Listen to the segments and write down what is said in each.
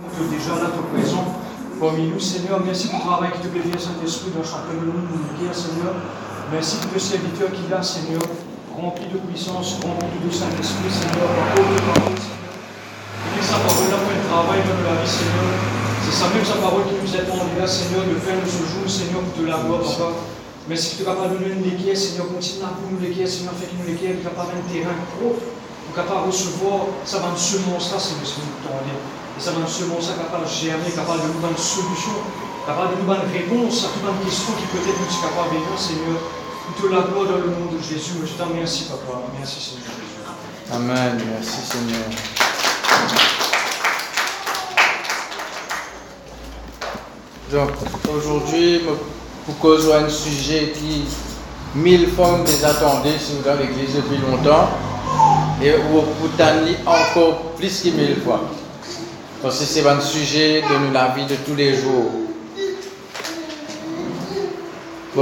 Tu es déjà es présent parmi nous, Seigneur. Merci pour le travail qui te plaît Saint-Esprit, dans chacun de nous, nous Seigneur. Merci pour le serviteur qui est là, Seigneur, rempli de puissance, rempli de Saint-Esprit, Seigneur, Et que sa parole a fait le travail dans la vie, Seigneur. C'est ça même sa parole qui nous est tendue là, Seigneur, de faire de ce jour, Seigneur, pour te la gloire, papa. Merci que tu es capable de nous l'équerre, Seigneur. Continue à nous l'équerre, Seigneur. Fais nous l'équerre, capable un terrain pro pour capable recevoir va nous semence là, Seigneur, ce que nous Et ça va nous capable de germer, capable de nous donner une solution, capable de nous donner une réponse à toute une question qui peut-être nous est capable de Seigneur. Nous te la gloire dans le nom de Jésus. Je t'en remercie, papa. Merci, Seigneur Jésus. Amen. Merci, Seigneur. Donc, aujourd'hui, pour causer un sujet qui, mille fois, des vous dans l'église depuis longtemps, et vous pouvez encore plus que mille fois. Que c'est un sujet de la vie de tous les jours. Il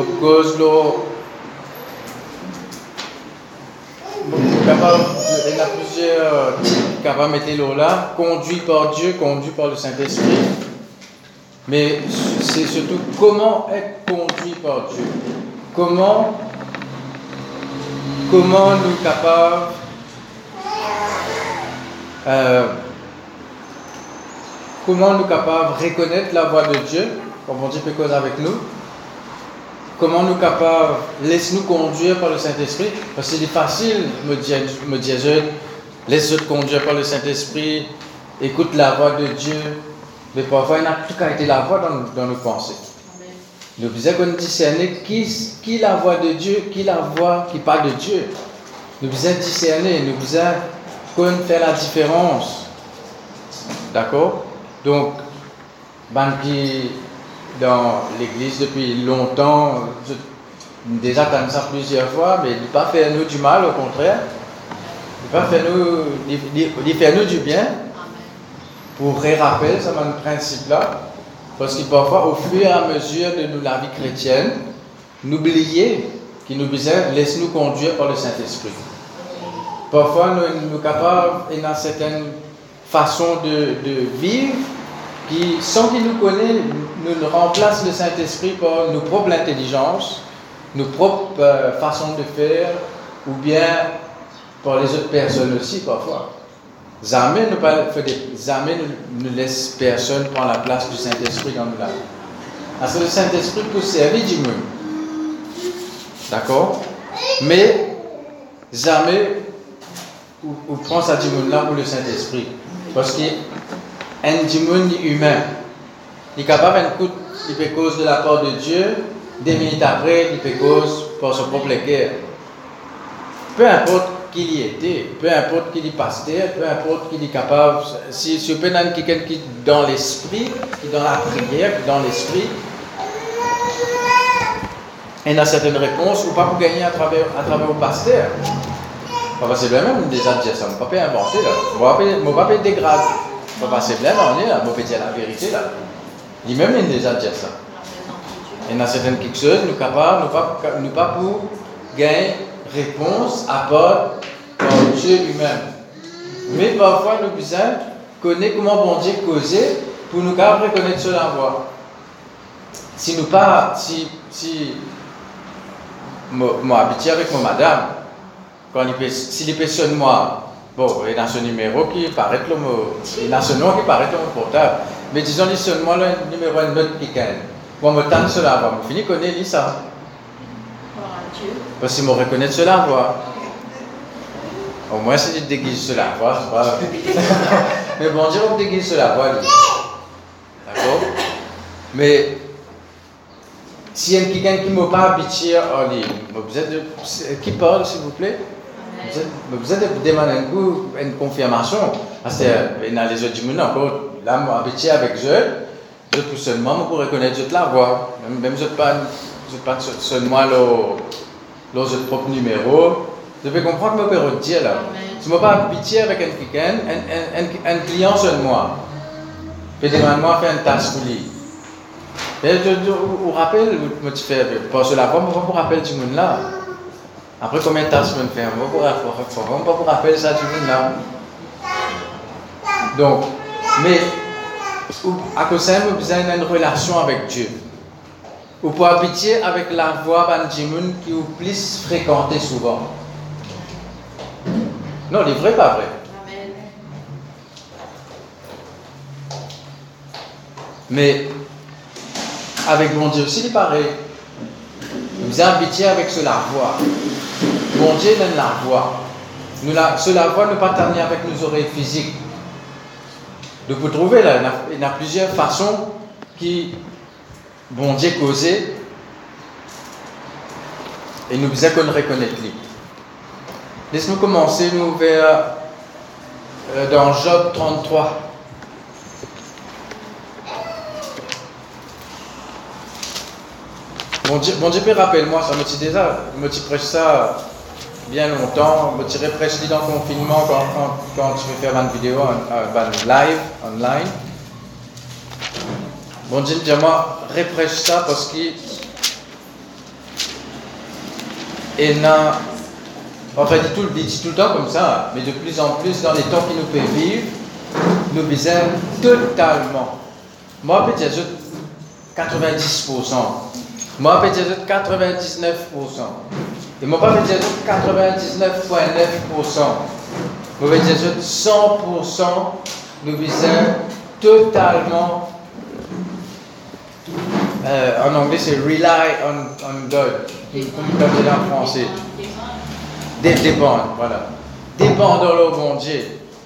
y a plusieurs capables de mettre là, conduit par Dieu, conduit par le Saint-Esprit. Mais c'est surtout comment être conduit par Dieu. Comment, comment nous capables euh, comment nous capables de reconnaître la voix de Dieu, comme on dit cause avec nous? Comment nous capables, laisse-nous conduire par le Saint-Esprit, parce que c'est facile, me dire, me dire laisse-nous conduire par le Saint-Esprit, écoute la voix de Dieu, mais parfois, il n'a plus qu'à être la voix dans, nos pensées. Nous devons discerner qui, qui la voix de Dieu, qui la voix qui parle de Dieu. Nous devons discerner, nous devons faire la différence. D'accord? Donc, ben qui dans l'église depuis longtemps, déjà entendu ça plusieurs fois, mais il ne pas faire nous du mal, au contraire. Il pas faire nous, faire nous du bien pour rappeler ce principe-là, parce que parfois, au fur et à mesure de la vie chrétienne, n'oubliez qu'il nous disait, laisse-nous conduire par le Saint-Esprit. Parfois, nous sommes capables, une certaine façon de, de vivre, qui, sans qu'il nous connaisse, nous remplace le Saint-Esprit par nos propres intelligences, nos propres euh, façons de faire, ou bien par les autres personnes aussi parfois. Jamais pas, jamais ne, laisse personne prendre la place du Saint-Esprit dans nous là. Parce que le Saint-Esprit peut servir du monde. D'accord? Mais jamais on, prend ça du monde là pour le Saint-Esprit. Parce démon humain. Il est capable il peut cause de la part de Dieu, des minutes après, il peut cause pour son propre cœur. Peu importe qu'il y était, peu importe qu'il y pasteur, peu importe qu'il est capable, si je peux quelqu'un qui est dans l'esprit, qui est dans la prière, qui est dans l'esprit, il a certaines réponses ou pas pour gagner à travers, à travers le pasteur. C'est même déjà dire ça, je ne pas inventer là. Ne vais pas dégrader. C'est bien, on est là, je vais dire la vérité là. Lui-même, il déjà dit ça. Y a certaines choses, nous capables, nous pas, nous pas pour gagner réponse apporte par Dieu lui-même. Mais parfois, nous besoin connaître comment bon Dieu causer pour nous reconnaître connaître cela voix. Si nous pas, si, si, moi, habitué avec mon madame, quand il si personne moi, bon, il a son numéro qui paraît le il a son nom qui paraît mon portable, mais disons, il seulement le numéro un autre qui Bon, me tente cela voix, je finis connaître ça. Parce qu'ils me reconnaissent cela voix. Au moins, si tu déguises cela c'est pas. Mais bon Dieu, on déguise cela voix. D'accord? Mais s'il y a quelqu'un qui ne m'a pas habitué en ligne, de... qui parle, s'il vous plaît? Vous êtes de demander une confirmation. Parce que dans les autres là, je habitué avec eux, je peux seulement pour reconnaître la voix. Même je ne pas, pas seulement le leur propre numéro. Je vais comprendre que je dire là. Si je ne pas habitué avec un client, un, un, un, client seul moi. Puis demande-moi faire une tâche pour lui. Et je vous rappelle, je fais, parce que la fois, je vous rappelle là. Après, combien de tâches je me faire? Ne pas vous rappeler ça du monde là. Donc, mais à cause de ça, d'une relation avec Dieu. Ou pour habiter avec la voix Banjimun qui vous plus fréquenter souvent. Non, il est vrai, pas vrai? Mais avec mon Dieu aussi, il est pareil. Nous habiter avec cela voix. Mon Dieu donne la voix. Nous la, cela voix ne pas avec nos oreilles physiques. De vous trouver là, il y a, plusieurs façons qui, bon Dieu causé, et nous besoin qu'on reconnaisse lui. Laisse-nous commencer, nous, vers, euh, dans Job 33. Bon bon Dieu rappelle-moi, ça me dit déjà, me prêche ça bien longtemps, me tirais prêche dans le confinement quand, quand, tu fais faire une vidéo, une live, online. Bon Dieu, dis-moi, reprêche ça parce qu'il et a, enfin, dit tout, dit tout le temps comme ça, mais de plus en plus dans les temps qui nous fait vivre, nous besoin totalement. Moi, peut-être 90%. Moi, peut-être 99%. Et moi, peut-être 99,9%. Moi, peut-être 100%. Nous besoin totalement. Euh, en anglais, c'est rely on, God. Comme je en français. Dépendre, voilà. Dépendre le bon Dieu.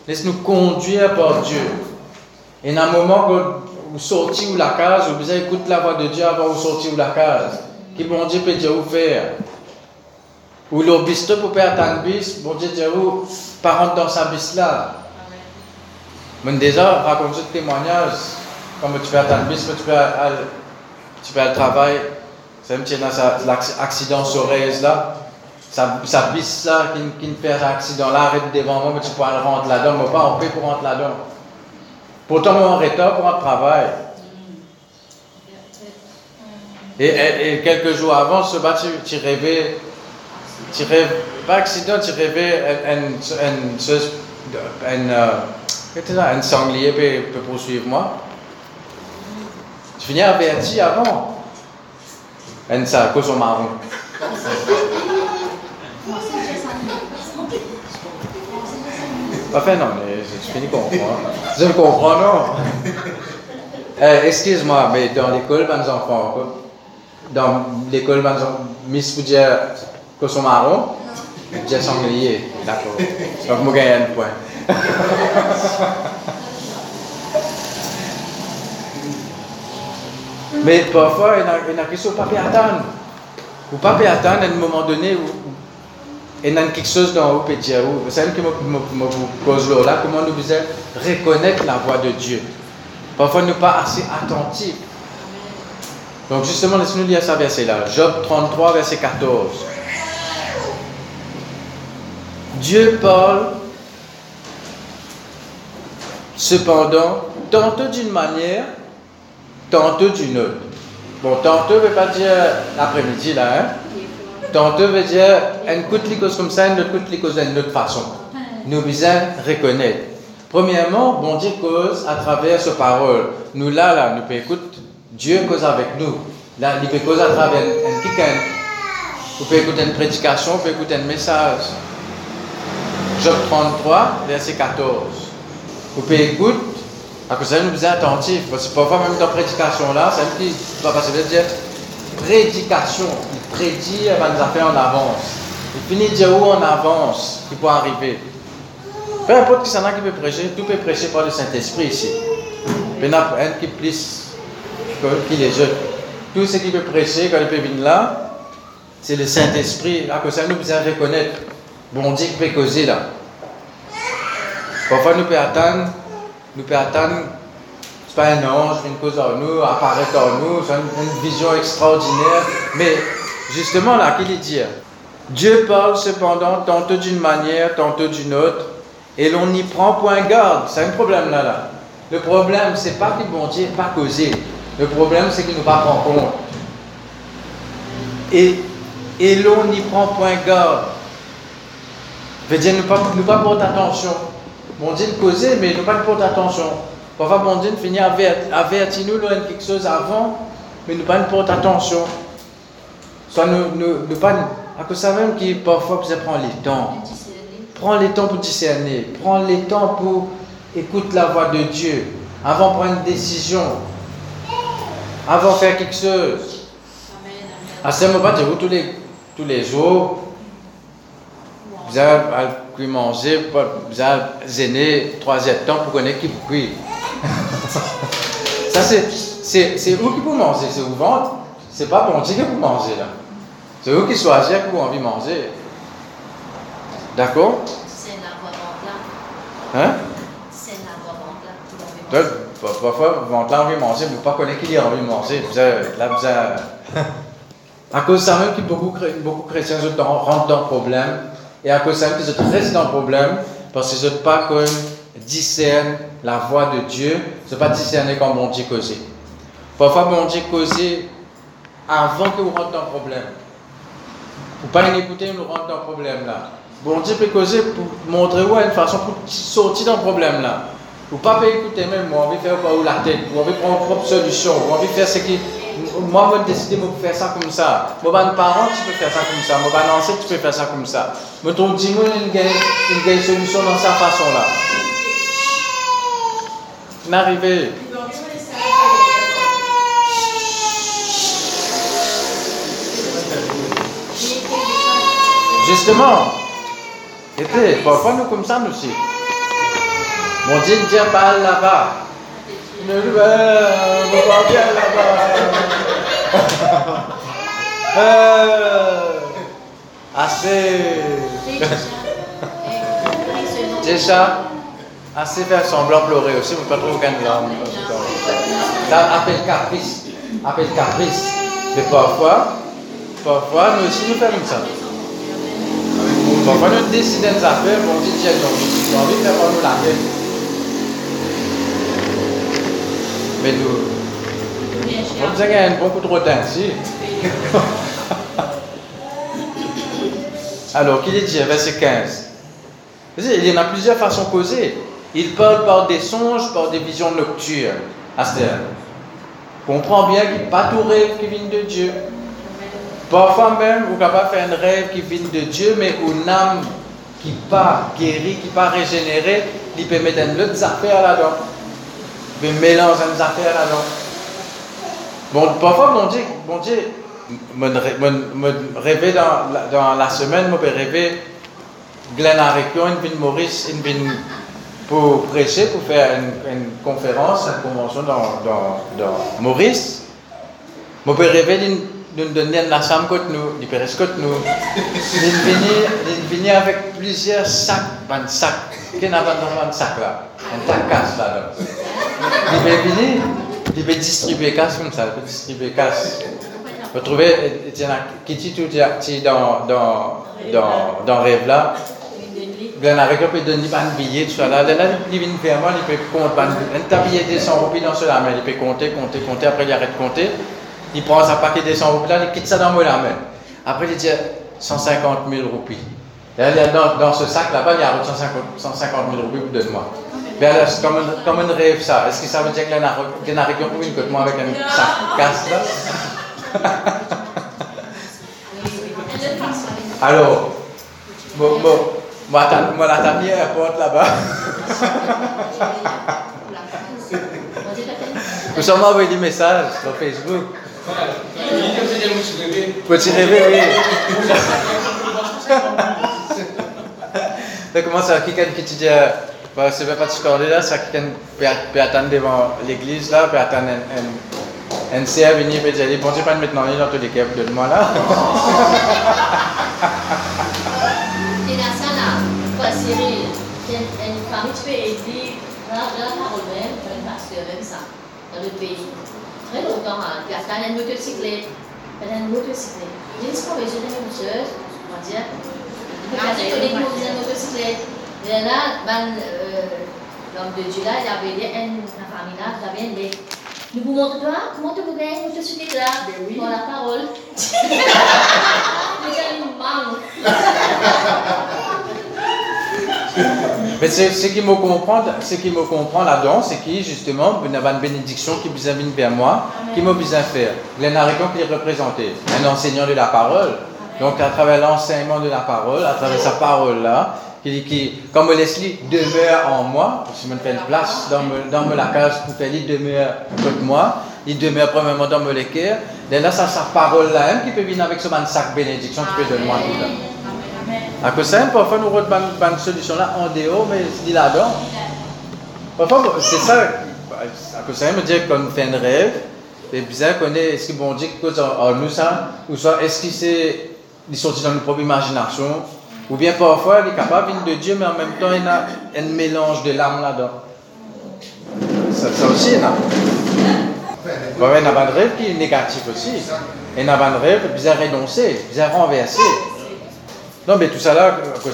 Laisse-nous conduire par Dieu. Et dans un moment vous sortez ou la case, vous besoin écouter la voix de Dieu avant de sortir ou la case. Qui bon Dieu peut dire vous faire. Ou le bistrot pour faire un bis, bon Dieu dit où par dans sa bis là. Mais déjà, raconte ce témoignage. Comme tu fais un bis, tu aller, tu peux aller travailler. C'est un petit accident sur là. Ça, ça bis là, qui, qui fait un accident là, arrête devant moi, mais tu peux rentrer là-dedans. Mais pas on peut pour rentrer là-dedans. Pourtant, on est pour un travail. Et, quelques jours avant, ce tu, tu rêvais, tu rêvais, pas accident, tu rêvais un, un, un sanglier peut, poursuivre moi. Tu finis averti avant. Un ça, cause au marron. Enfin, non, mais je finis comprendre. Je comprends, non? Euh, Excuse-moi, mais dans l'école, mes enfants, dans l'école, Miss vous dire que son marron, j'ai sanglier. D'accord. Donc, je gagne un point. Mais parfois, il y a, quelque chose pas attendre. Ou pas attendre à un moment donné où, il y a quelque chose dans vous peut dire, vous savez que je me pose là, comment nous faisons reconnaître la voix de Dieu. Parfois, nous ne pas assez attentifs. Donc justement, laissez-nous lire ce verset-là. Job 33, verset 14. Dieu parle, cependant, tantôt d'une manière, tantôt d'une autre. Bon, tantôt ne veut pas dire l'après-midi, là, hein? Tantôt veut dire, un coup de comme ça, coup de d'une autre façon. Nous besoin reconnaître. Premièrement, bon Dieu cause à travers sa parole. Nous là, là, nous pouvons écouter Dieu cause avec nous. Là, il peut causer à travers un quelqu'un. Vous pouvez écouter une prédication, vous pouvez écouter un message. Job 33, verset 14. Vous pouvez écouter, à cause de ça, nous sommes attentifs. Parce que parfois, même dans la prédication là, c'est un petit, va passer de dire prédication. Il prédit avant nous affaires en avance. Il finit de dire où on avance, qui peut arriver. Peu importe qui s'en a qui peut prêcher, tout peut prêcher par le Saint-Esprit ici. Il y en a un qui plus qui les autres. Tout ce qui peut prêcher quand il peut venir là, c'est le Saint-Esprit. À cause ça, nous pouvons reconnaître. Bon Dieu qui peut causer là. Parfois, nous pouvons attendre, nous pouvons attendre, c'est pas un ange, une cause en nous, apparaître en nous, c'est une, vision extraordinaire. Mais justement, là, qu'il dit Dieu parle cependant tantôt d'une manière, tantôt d'une autre, et l'on n'y prend point garde. C'est un problème là, là. Le problème, c'est pas que bon Dieu n'est pas causé. Le problème, c'est qu'il ne pas prendre compte. Et, l'on n'y prend point garde. Veut dire, ne pas, ne pas porter attention. Bon Dieu, causer, mais ne pas porter attention. Parfois, bon Dieu finit avertir nous quelque chose avant, mais nous pas porter attention. Soit nous, nous, nous pas. À cause ça même qui parfois vous prend les temps. Prends les temps pour discerner. Prends les temps pour écouter la voix de Dieu. Avant de prendre une décision. Avant de faire quelque chose. À ce moment, vous tous les, tous les jours, vous avez manger, vous avez zéné troisième temps pour connaître qui vous Ça, c'est, c'est, vous qui vous mangez, c'est vous ventre. C'est pas bon Dieu que vous mangez là. C'est vous qui choisissez que vous avez envie de manger. D'accord? C'est la voix ventre là. Hein? C'est la voix ventre là. Donc, parfois, ventre là, envie de manger, vous ne pas connaître qui a envie de manger. Vous avez, là, vous avez... à cause de ça même que beaucoup, beaucoup de chrétiens rentrent dans le problème. Et à cause de ça même qu'ils restent dans le problème, parce qu'ils ne pas comme discernent la voix de Dieu, ne pas discerner comme bon Dieu causer. Parfois, bon Dieu causer avant que vous rentrez dans le problème. Pour pas l'écouter, nous rentre dans le problème là. Bon Dieu peut pour montrer une façon pour sortir dans le problème là. Vous pas écouter même, moi, envie faire la tête, vous envie prendre une propre solution, vous envie faire ce qui. Moi, je décider de faire ça comme ça. Moi, un parent, tu peux faire ça comme ça. Moi, un enseignant, tu peux faire ça comme ça. Mais ton dis-moi une, une solution dans sa façon là. N'arrivez. Justement, était, parfois nous comme ça nous aussi. Mon Dieu ne vient pas là-bas. Ne va bien là-bas. euh, assez. Déjà, assez faire semblant pleurer aussi, vous ne pas trop aucun larme. Là, appelle caprice. Appelle caprice. Mais parfois, parfois, nous aussi nous faisons ça. Parfois, nous décidons des affaires, on dit, tiens, j'ai envie de faire nous la paix. Mais nous, on nous a gagné beaucoup de retard ici. Alors, qu'il est dit, verset 15 Il y en a plusieurs façons causer. Il parle par des songes, par des visions nocturnes. Astère. Comprends bien qu'il a pas tout rêve qui vient de Dieu. Parfois même, vous pouvez faire un rêve qui vient de Dieu, mais une âme qui pas guérie, qui pas régénérée, il peut mettre une autre affaire là-dedans. Il peut mélanger une affaire là-dedans. Bon, parfois, mon Dieu, mon Dieu, me rêver dans, dans la semaine, je peux rêver Glenn Arekion, une Maurice, une pour prêcher, pour faire une, conférence, une convention dans, dans, dans Maurice. Je peux rêver d'une nous donner la chambre côté nous, du périscope nous. Nous venir avec plusieurs sacs, un sac. Qu'est-ce qu'on a dans un sac là? Un tas casse là. Il peut venir, il peut distribuer casse comme ça, il peut distribuer casse. Vous trouvez, qui dit tout dans, dans, dans, dans rêve là, Glenn avec peut donner un billet, tout ça là. Là, il vient moi, il peut compter, un billet de 100 roupies dans cela, mais il peut compter, compter, compter, après il arrête de compter il prend sa paquet de 100 roupies, il quitte ça dans la main. Après, il dit 150 000 roupies. Là, dans, ce sac là-bas, il y a 150, 150 000 roupies, donne-moi. Mais là, c'est comme, un, un rêve, ça. Est-ce que ça veut dire que y a région pour une côte, moi, avec un sac casse là? Alors, bon, bon, moi, la table à la porte là-bas. Vous avez envoyé des messages sur Facebook. Petit rêver, oui. Donc, comment ça, quelqu'un qui te dit, bah, c'est pas tu parler là, ça quelqu'un peut attendre devant l'église là, peut attendre un, un, un CA venir et dire, bon Dieu, pas maintenant, il est dans tous les cas, de moi là. Et là, ça là, quoi, Cyril, une famille, tu peux aider, dans la parole même, un pasteur, même ça, dans le pays très longtemps à Gaftan, une motocyclette. Elle une motocyclette. J'ai une museuse, on va dire. J'ai connu une motocyclette, et là, ben, l'homme de Dieu là, il avait dit, une famille là, il avait dit, nous vous montrons toi, comment tu vous gagnes une motocyclette là? Pour la parole. Le gars, il manque. Mais ce qui me comprend, ce qui me comprend là-dedans, c'est qui justement, il y a une bénédiction qui vous amène vers moi, qui m'a besoin faire. Glenn Harrison qui est représenté, un enseignant de la parole. Donc à travers l'enseignement de la parole, à travers sa parole là, qui, qui comme Leslie demeure en moi, je me fais une place dans, me, dans la case pour faire, il demeure avec moi, il demeure premièrement dans mon cœur. Et là, ça, sa parole là, qui peut venir avec ce sac bénédiction qui peut donner moi tout À cause ça, parfois nous avons une solution là en dehors, mais je dis là-dedans. Parfois, c'est ça, à cause ça, me dire qu'on fait un rêve, c'est bizarre qu'on est, est-ce que bon Dieu, quelque chose en nous ça, ou soit est-ce que c'est, sorti dans notre propre imagination, ou bien parfois il est capable de Dieu, mais en même temps il y a un mélange de l'âme là-dedans. Ça, aussi, il y a un rêve qui est négatif aussi. Il y a un rêve bizarre renoncé, bizarre renversé. Non, mais tout ça là, par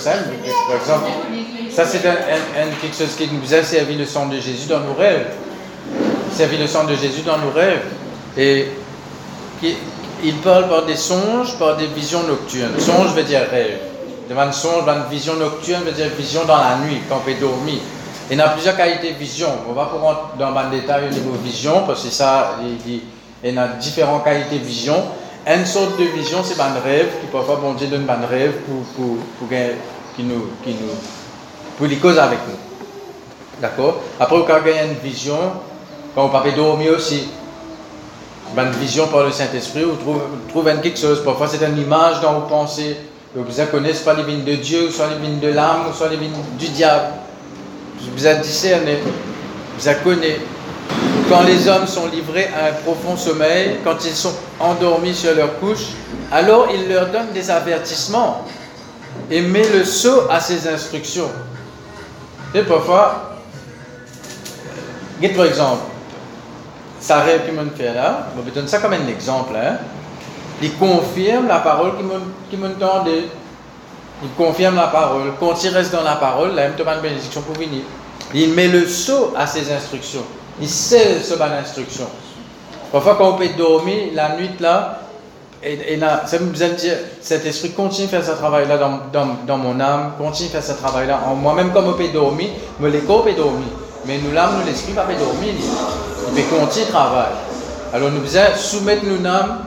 exemple, ça c'est quelque chose qui nous a servi le sang de Jésus dans nos rêves. Servi le sang de Jésus dans nos rêves. Et il parle par des songes, par des visions nocturnes. Songe veut dire rêve. Devant songe, devant vision nocturne veut dire vision dans la nuit, quand on peut dormir. Il y a plusieurs qualités de vision. On va pas rentrer dans le détail au niveau vision, parce que ça, il, y a différentes qualités de vision. Une sorte de vision, c'est un rêve, qui parfois, bon Dieu donne un rêve pour, qui nous, qui nous, pour les causes avec nous. D'accord? Après, on a une vision, quand on peut dormir aussi, une vision par le Saint-Esprit, on trouve, quelque chose. Parfois, c'est une image dans vos pensées. Vous connaissez pas les vignes de Dieu, soit les vignes de l'âme, soit les vignes du diable. Vous avez discerné, vous avez connu. Quand les hommes sont livrés à un profond sommeil, quand ils sont endormis sur leur couche, alors il leur donne des avertissements et met le sceau à ses instructions. Et parfois, par exemple, ça rêve qui me fait là, je vais donner ça comme un exemple. Hein. Il confirme la parole qui me tendait. Il confirme la parole. Quand il reste dans la parole, là, il me une bénédiction pour venir. Il met le sceau à ses instructions. Il sait ce ban d'instruction. Parfois, quand on peut dormir la nuit là, et, là, ça me dire, cet esprit continue à faire ce travail-là dans, dans, dans, mon âme, continue à faire ce travail-là en moi, même comme on peut dormir, mais les corps peut dormir. Mais nous, l'âme, nous, l'esprit, pas peut dormir. Il peut continuer le travail. Alors, nous devons soumettre nos âmes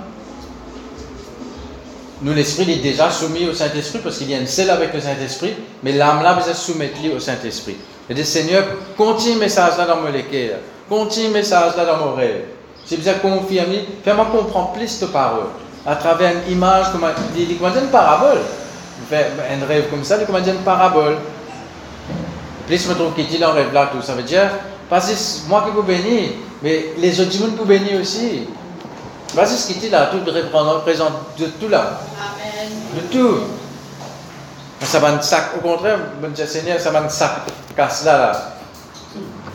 nous, l'esprit est déjà soumis au Saint-Esprit parce qu'il y a une seule avec le Saint-Esprit, mais l'âme là, vous êtes soumise au Saint-Esprit. Et dit, Seigneur, continue le message là dans mon cœur, continue le message là dans mon rêve. Si vous êtes confirmé, fais-moi comprendre plus de paroles à travers une image, comme une parabole. Un rêve comme ça, il dit une parabole. Plus je me trouve qu'il dit dans le rêve là, tout ça veut dire, parce que moi qui vous bénis, mais les autres gens vous bénir aussi. Vas-y, ce qui dit là, tout représente de tout là. Amen. De tout. Ça va sac, au contraire, Seigneur, ça va sac casse là, là.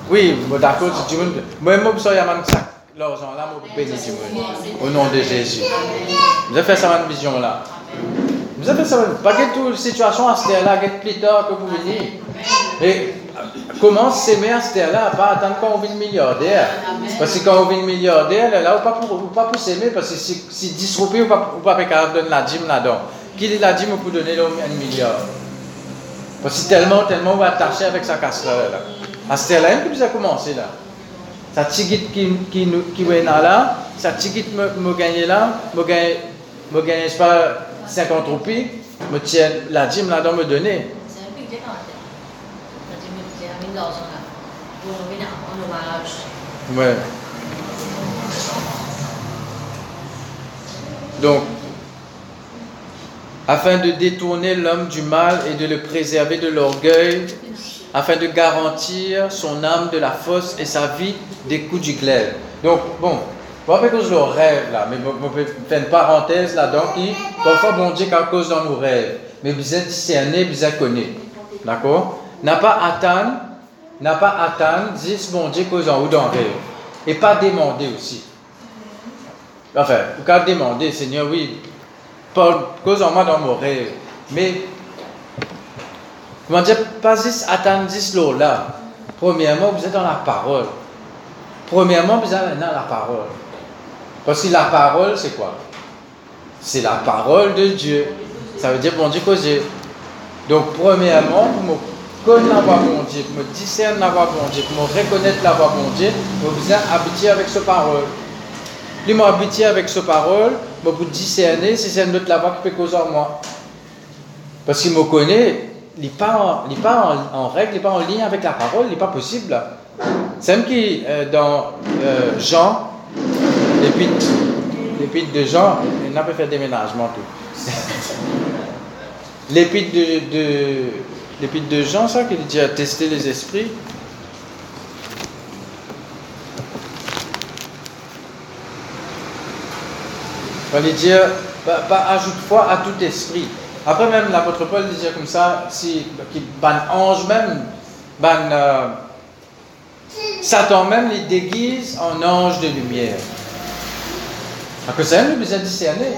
Oui, d'accord, tu. Moi, moi, je un sac. L'argent là, moi, bénis Au nom de Jésus. Vous avez fait ça, une vision là. Vous avez fait ça, pas que toute situation à ce là, plus tard que vous venez. Et comment s'aimer à ce là pas attendre quand on vient milliardaire? Parce que quand on vient milliardaire, là, on pas pour, pas s'aimer, parce que si, si 10 roupies, on pas, pas capable de donner la dîme là-dedans. Qui est la dîme pour donner un milliard? Parce que tellement, tellement on va attacher avec sa casserole là. À ce là que vous avez commencé là. Ça tigit qui, qui, qui est là, ça tigit me, gagner là, me gagner, me gagner, pas, 50 roupies, me tient la dîme là-dedans me donner. Ouais. Donc, afin de détourner l'homme du mal et de le préserver de l'orgueil, afin de garantir son âme de la fosse et sa vie des coups du glaive. Donc, bon, pas que je le rêve là, mais je vais faire une parenthèse là-dedans qui, parfois, bon Dieu, quelque chose dans nos rêves, mais vous êtes discerné, vous êtes connu. D'accord? N'a pas atteint n'a pas atteint, dis bon Dieu cause en ou dans rêve. Et pas demander aussi. Enfin, vous pouvez demander, Seigneur, oui, cause en moi dans mon rêve. Mais, comment dire, pas juste attendre juste là. Premièrement, vous êtes dans la parole. Premièrement, vous êtes dans la parole. Parce que la parole, c'est quoi? C'est la parole de Dieu. Ça veut dire, bon Dieu, cause. Donc, premièrement, vous connaître la voix bon Dieu, pour me discerner la voix bon Dieu, pour me reconnaître la voix bon Dieu, je besoin habiter avec ce parole. Plus moi habiter avec ce parole, je peux discerner si c'est une autre la voix qui peut causer en moi. Parce qu'il me connaît, n'est pas, en, pas en, règle, il n'est pas en ligne avec la parole, il n'est pas possible. C'est même qui, euh, dans euh, Jean, l'épître de Jean, il n'a pas fait déménagement tout. l'épître de, de, de Jean, ça, qu'il dit à tester les esprits. On va dire, pas, ajoute foi à tout esprit. Après même l'apôtre Paul disait comme ça, si ban ange même, ban euh, Satan même les déguise en ange de lumière. Alors que c'est un besoin discerner.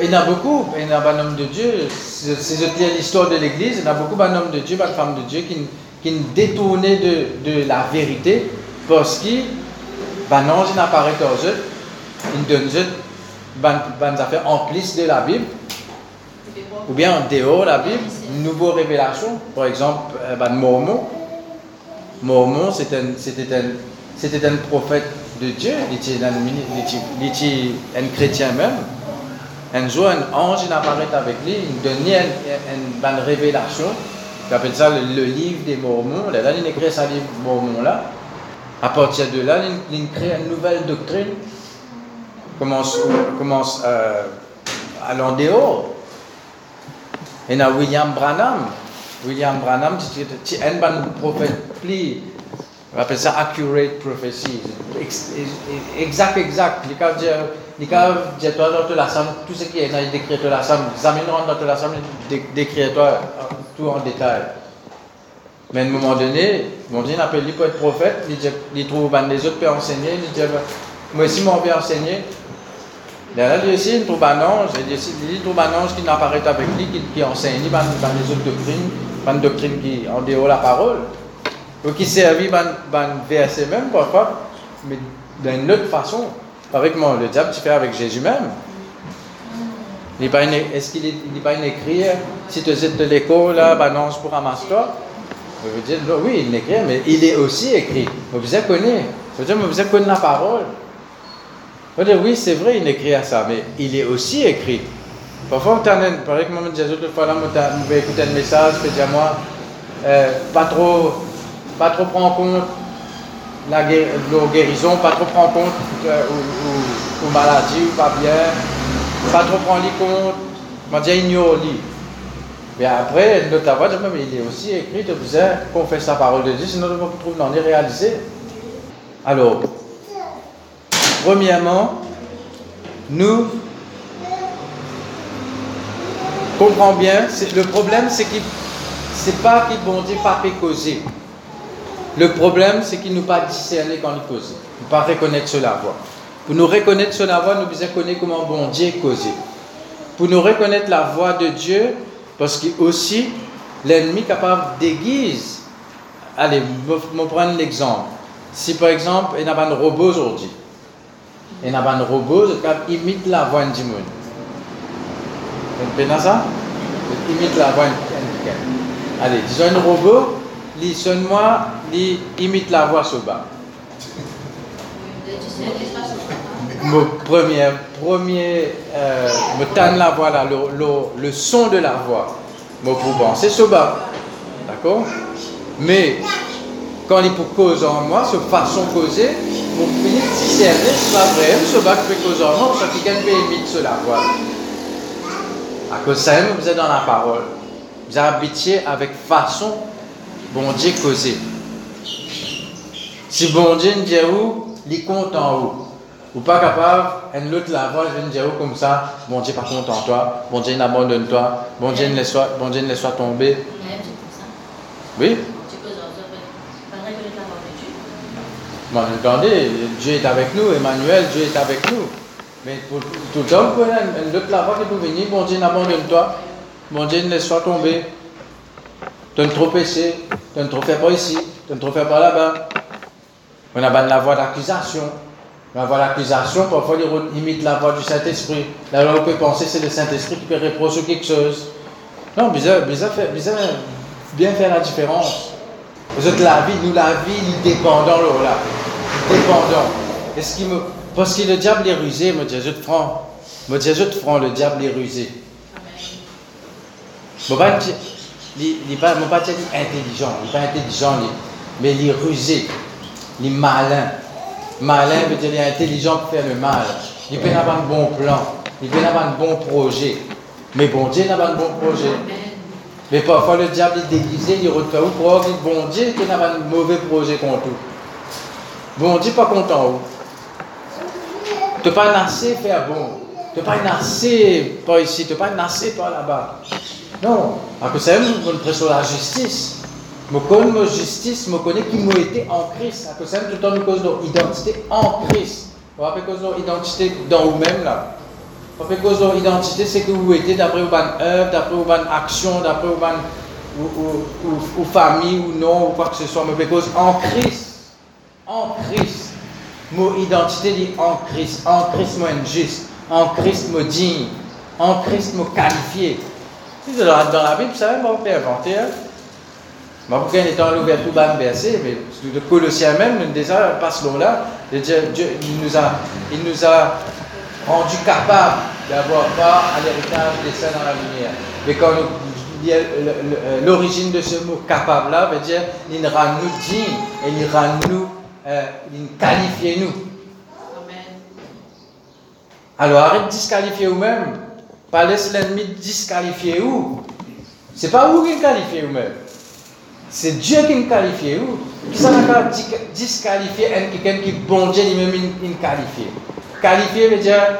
Il y en a beaucoup, il y en a un homme de Dieu, si je lis l'histoire de l'Église, il y en a beaucoup d'hommes de Dieu, de femmes de Dieu qui, qui détournaient de, de la vérité parce qu'ils, ben non, il n'apparaît aux eux, il donne eux, ben, ben affaires en plus de la Bible, ou bien en dehors de la Bible, une nouvelle révélation, par exemple, ben, Mormon. Mormon, c'était un, prophète de Dieu, il était un, il un chrétien même. Un jour, un ange apparaît avec lui, il donne une, une, révélation. Il appelle ça le, livre des Mormons. Là, il écrit ce livre Mormon là. À partir de là, il, crée une nouvelle doctrine. Commence, commence euh, à l'en dehors. Et il y a William Branham. William Branham, c'est un prophète plus on appelle ça accurate prophecy. Exact, exact. Les cas les cas dire toi dans la somme, tout ce qui est dans décrit de la somme, examineront dans la somme, décrit tout en détail. Mais à un moment donné, mon Dieu appelle lui pour être prophète, il, trouve ben, les autres peuvent enseigner, il dit moi aussi mon père enseigner. Là, lui aussi, il trouve un ange, il trouve un ange qui n'apparaît avec lui, qui, qui enseigne ben, ben, les autres doctrines, une doctrine qui en dehors la parole. Donc il servait ban, ban verset même parfois, mais d'une autre façon. Avec moi, le diable, tu fais avec Jésus même. Est-ce qu'il n'est pas écrit, si tu es de l'école, là, balance pour ramasser-toi Je veux dire, oui, il écrit, mais il est aussi écrit. Vous vous connaissez. Dire, vous connaissez la parole. Veux dire, oui, c'est vrai, il écrit à ça, mais il est aussi écrit. Parfois, par exemple, je vais écouter un message, à moi, euh, pas trop pas trop prendre en compte la guérison, pas trop prendre en compte euh, ou, ou, maladie ou pas bien, pas trop prendre en compte, m'a dit ignore Mais après, voix, mais il est aussi écrit de vous fait sa parole de Dieu, sinon on ne trouve n'en est réalisé. Alors, premièrement, nous comprenons bien, le problème c'est qu'il c'est pas qu'il bon Dieu pas causer. Le problème, c'est qu'il nous pas discerner quand il cause. Nous pas reconnaître cela voix. Pour nous reconnaître cela voix, nous devons connaître comment bon Dieu cause. Pour nous reconnaître la voix de Dieu, parce que aussi l'ennemi capable déguise. Allez, je prendre l'exemple. Si par exemple, il y a un robot aujourd'hui, il y a un robot qui imite la voix du monde. Vous comprenez ça? Il imite la voix de Allez, disons un robot li sonne-moi, li imite la voix sur bas. Mon premier, premier, euh, me tanne la voix là, le, le, le, son de la voix, me pour c'est ce bas, d'accord? Mais quand il pour cause en moi, ce façon causer, mon finir discerner, c'est pas vrai, ce bas qui peut causer en moi, parce que quelqu'un peut imiter la voix. À cause de ça, vous êtes dans la parole. Vous habitiez avec façon bon Dieu causé. Si bon Dieu nous dit où, il compte en haut. Ou pas capable, un autre la voix, je dire comme ça, bon Dieu pas content en toi, bon Dieu n'abandonne toi, bon Dieu ne laisse bon Dieu ne laisse tomber. Oui? Bon, attendez, Dieu est avec nous, Emmanuel, Dieu est avec nous. Mais pour tout homme, un autre voix qui peut venir, bon Dieu n'abandonne toi, bon Dieu ne laisse pas tomber. Tu ne trop péché, tu ne trop fais pas ici, tu ne trop fais pas là-bas. On a la voix d'accusation. La voix d'accusation, parfois, il imite la voix du Saint-Esprit. Là, on peut penser que c'est le Saint-Esprit qui peut reprocher quelque chose. Non, bizarre, bizarre, bizarre, bien faire la différence. Vous êtes la vie, nous la vie, nous dépendons là. Dépendons. Est-ce qu'il me... Parce que le diable est rusé, me dit, je te prends. Me dit, je te prends, le diable est rusé. Je ne pas il pas intelligent, il n'est pas intelligent, mais il est rusé, il est malin. Malin veut dire qu'il est intelligent pour faire le mal. Il peut avoir un bon plan, il peut avoir un bon projet. Mais bon Dieu n'a pas un bon projet. Mais parfois le diable est déguisé, il retrouve où pour dire bon Dieu qui n'a pas un mauvais projet contre tout. Bon Dieu pas content. Tu pas assez faire bon. Tu pas assez par ici, tu pas assez par là-bas. Non, parce que c'est nous prêche sur la justice. Je connais ma justice, je connais qui m'a été en Christ. À cause tout le temps, nous cause notre identité en Christ. Pas à cause de notre identité dans vous-même là? Cause de notre identité, c'est que vous êtes d'après vos œuvre, d'après vos actions, d'après vos ou, famille ou non, ou quoi que ce soit. Mais cause en Christ. En Christ. Mon identité dit en Christ. En Christ, moi, juste. En Christ, moi, digne. En Christ, moi, qualifié. Dans la Bible, ça, on peut inventer. Hein? Mais pourquoi étant l'ouverture tout bas verset, mais le Colossiens même, déjà passe là, Dieu, il, nous a, il nous a rendu capables d'avoir part à l'héritage des saints dans la lumière. Mais quand euh, l'origine de ce mot capable là veut dire il rend nous dignes et nous, euh, il qualifie nous. Alors arrête de disqualifier vous-même. Pas laisse l'ennemi disqualifier vous. C'est pas vous qui qualifiez vous-même. C'est Dieu qui nous qualifie. Qui ça n'a disqualifier quelqu'un qui bon Dieu lui-même il Qualifier veut dire,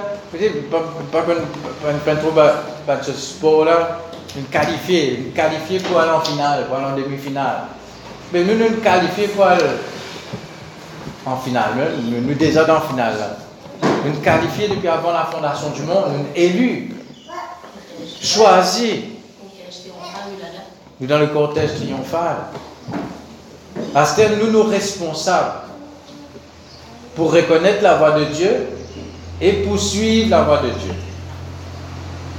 pas pas trop pas ce sport là, une qualifier, une qualifier pour aller en finale, pour aller en demi-finale. Mais nous nous qualifier pour aller en finale, nous, nous déjà dans la finale. Nous qualifier depuis avant la fondation du monde, nous élus, choisis nous dans le cortège triomphal. Parce que nous nous responsables pour reconnaître la voix de Dieu et poursuivre la voix de Dieu.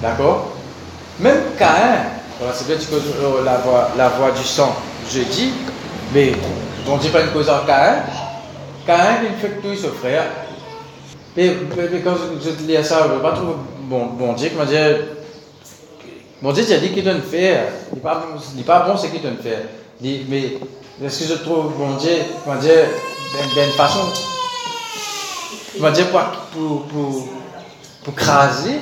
D'accord? Même Caïn, c'est peut-être la voix, la voix du sang jeudi, mais on ne dit pas une cause en Caïn. Caïn, il fait tout ce frère. Et, quand je lis ça, je ne pas trop bon, bon Dieu m'a dit Bon Dieu, il a dit qu'il donne faire. Il n'est pas, pas, bon ce qu'il donne faire. mais est-ce que je trouve, bon Dieu, comment dire, d'une façon, comment dire, pour, pour, pour, craser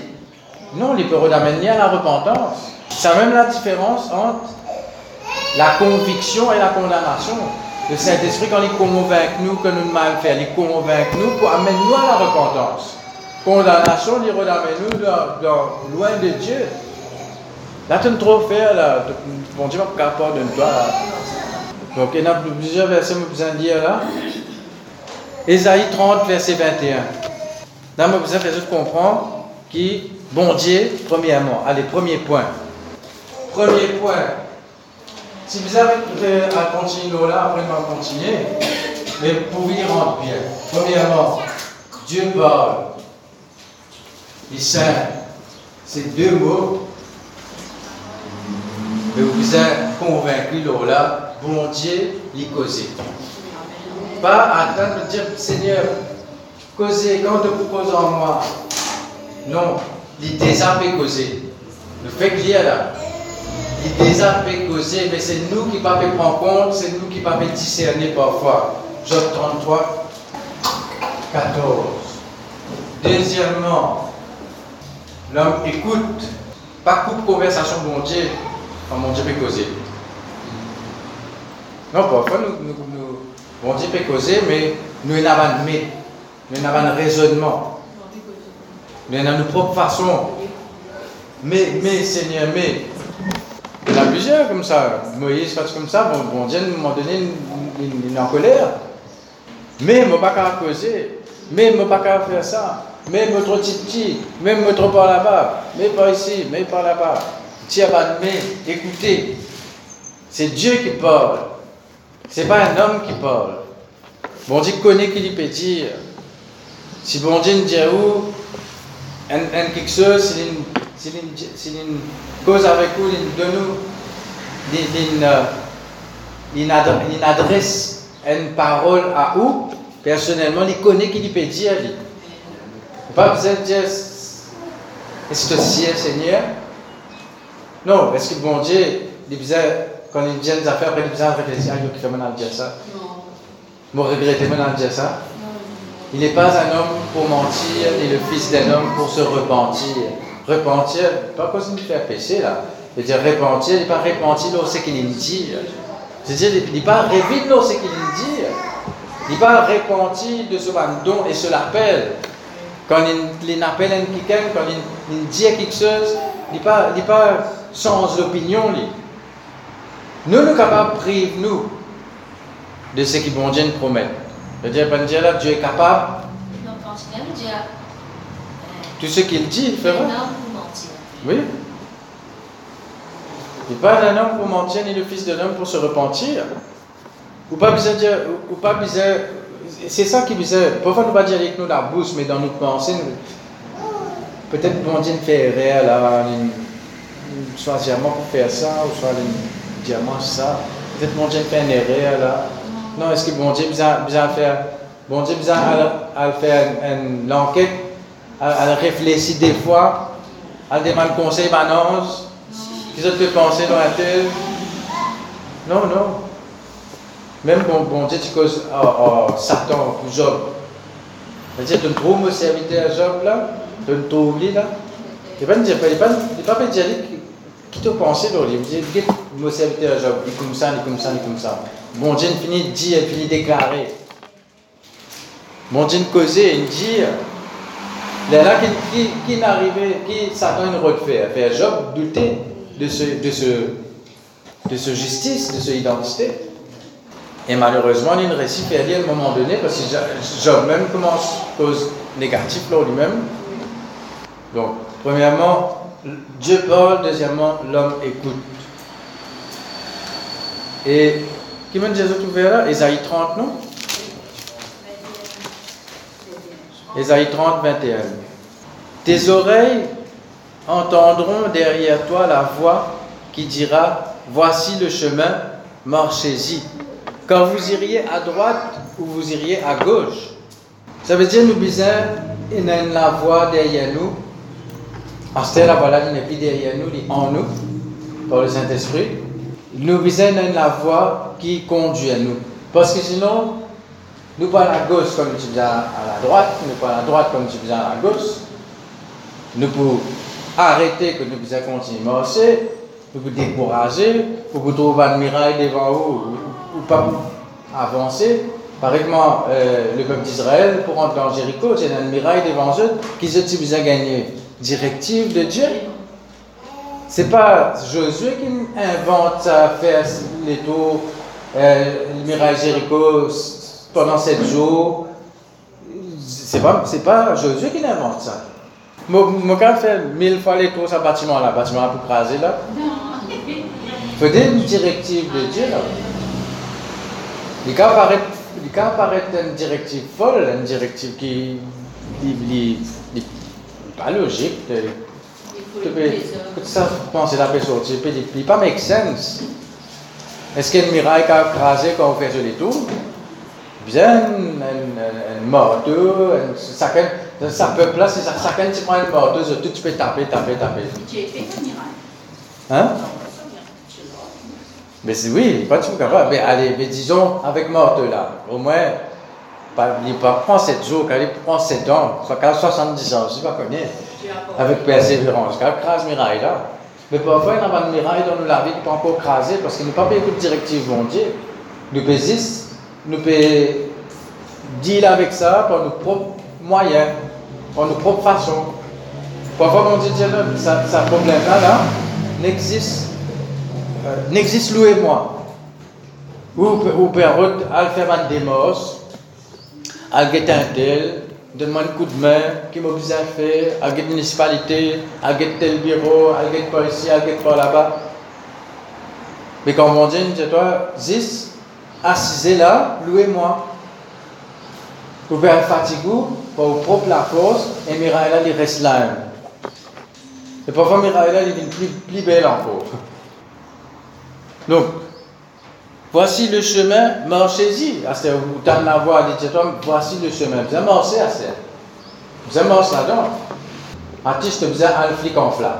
Non, il peut redamener à la repentance. C'est même la différence entre la conviction et la condamnation. Le Saint-Esprit, quand il convainc nous que nous mal faire, il convainc nous pour amener nous à la repentance. Condamnation, il redamène nous loin de Dieu. Là, tu trop faire, là. Bon Dieu va capable de toi, là. Donc, il y a plusieurs versets que de lire, là. Ésaïe 30, verset 21. Là, besoin de comprendre qui, bon Dieu, premièrement. Allez, premier point. Premier point. Si vous avez à continuer là, après, on continuer. Mais pour y rendre bien. Premièrement, Dieu parle. Il saint. C'est deux mots mais vous êtes convaincu, là, bon Dieu, il Pas attendre de dire, Seigneur, causer, quand tu proposes en moi. Non, il déjà fait causer. Le fait qu'il y a là, il déjà fait causer, mais c'est nous qui ne pouvons prendre compte, c'est nous qui ne pouvons discerner parfois. Job 33, 14. Deuxièmement, l'homme écoute, pas coupe conversation, bon Dieu, Oh, mon Dieu peut causer. Non, parfois, nous, Dieu peut causer, mais nous n'avons pas nous n'avons raisonnement. Nous avons nos propres façons. Mais, mais, Seigneur, mais, il y en a plusieurs comme ça. Moïse fait comme ça, bon, Dieu, à un donné, il, est en colère. Mais, je ne pas causer. Mais, je ne pas faire ça. Mais, je trop petit, mais, je trop par là-bas. Mais pas ici, mais par là-bas. Tiens, mais écoutez, c'est Dieu qui parle. C'est pas un homme qui parle. Bon Dieu connaît qui lui peut dire. Si bon Dieu dit où, un, quelque chose, c'est une, une, une, cause avec vous, de nous, il adresse une parole à où, personnellement, il connaît qu'il peut dire. Pas besoin de dire, est-ce que c'est Seigneur? Non, est-ce que bon Dieu, il besoin, quand il vient des affaires, après il besoin de réfléchir, il fait maintenant dire ça. Vous regrettez dire ça? Il n'est pas un homme pour mentir, ni le fils d'un homme pour se repentir. Repentir, pas cause de faire péché là. Il veut dire repentir, il n'est pas repentir ce qu'il dit. C'est-à-dire, il n'est pas dans ce qu'il dit. Il n'est pas repentir de ce don et se l'appelle. Quand il, appelle un quelqu'un, quand il, dit quelque chose, il n'est pas, pas sans opinion. Nous, nous sommes capables de priver nous de ce que bon Dieu nous promet. C'est-à-dire, ben Dieu là, Dieu est capable. Tout ce qu'il dit, il fait vrai. Oui. Il pas un homme pour mentir, ni le fils de l'homme pour se repentir. Ou pas besoin de dire, ou pas besoin, c'est ça qui besoin, parfois nous pas dire avec nous la bouche, mais dans nos pensées, peut-être bon Dieu fait erreur là, soit pour faire ça, ou soit diamant ça. Peut-être bon Dieu fait une erreur là. Non, est-ce que bon Dieu besoin faire, bon Dieu à, faire une, enquête, à, réfléchir des fois, à demander conseil, annonce, qui ça te fait penser dans la tête? Non, non. Même bon, bon Dieu, tu causes Satan, Job. C'est-à-dire, tu trouves mon serviteur Job là, tu trouves là? Il ne pas il pas pas dire qui te pensé dans lui. Il dit, serviteur Job, est comme ça, est comme ça, est comme ça. Bon Dieu finit dire, il finit déclarer. Bon Dieu causer, il dit, là, qui, qui, qui n'arrivait, qui Satan il refait, faire Job douter de ce, de ce, de ce justice, de ce identité. Et malheureusement, il une récit perdu à un moment donné, parce que Job même commence cause négative pour lui-même. Donc, premièrement, Dieu parle, deuxièmement, l'homme écoute. Et qui m'a Jésus ouvert là Ésaïe 30, non? Ésaïe 30, 21. Tes oreilles entendront derrière toi la voix qui dira Voici le chemin, marchez-y. Quand vous iriez à droite ou vous iriez à gauche. Ça veut dire nous besoin il a la voix derrière nous. En ce la n'est plus derrière nous, il est en nous, par le Saint-Esprit. Nous besoin la voix qui conduit à nous. Parce que sinon, nous pas à la gauche comme tu viens à la droite, nous pas à la droite comme tu viens à la gauche. Nous pouvons arrêter que nous puissions continuer à marcher, pour vous décourager, pour vous trouver une miraille devant vous, ou, pas avancer. Par exemple, euh, le peuple d'Israël, pour rentrer dans Jéricho, c'est une miraille devant eux qui se gagner. Directive de Dieu. C'est pas Josué qui invente à faire les tours, euh, le miraille Jéricho pendant sept jours. C'est pas, c'est pas Josué qui invente ça. Je quand fait mille fois les tours sur bâtiment là, bâtiment pour craser là. Faut une directive de Dieu là. Il peut apparaître, il peut apparaître une directive folle, une directive qui n'est pas logique. Tu peux ça penser la personne, tu peux dire, pas make sense. Est-ce qu'il y a a crasé quand on fait les tours? Bien, un morceau, un ça peuple là, c'est ça, chacun tu prends une morceau, tout tu peux taper, taper, taper. Tu es fait Hein? Mais oui, pas tout capable. Mais allez, mais disons, avec morceau là, au moins, il pas prendre 7 jours, il prend 7 ans, soit 70 ans, je ne sais pas combien, avec persévérance, quand crase miraille là. Mais parfois, il y a une miraille dans la vie qui peut encore craser parce qu'il n'y a pas beaucoup de directives mon Dieu. Nous pesons nous deal avec ça par nos propres moyens, par nos propres façons. Parfois, on dit, ça, ça problème-là, là, n'existe, euh, n'existe loué moi. Ou, ou peut un démos, à tel, donne-moi un coup de main, qui m'a besoin de faire, à guetter municipalité, à guetter le bureau, à guetter par ici, à guetter par là-bas. Mais quand on dit, toi, zis, assisez là, louez-moi. Vous pouvez être fatigué, pour propre la force, et Miraïla, il reste là. Et parfois, Miraïla, il devient plus, plus belle encore. Donc, voici le chemin, marchez-y. Ah, où t'as la voix, dit voici le chemin. Vous marché à ça. Vous marché là-dedans. Artiste, vous avez un flic en flac.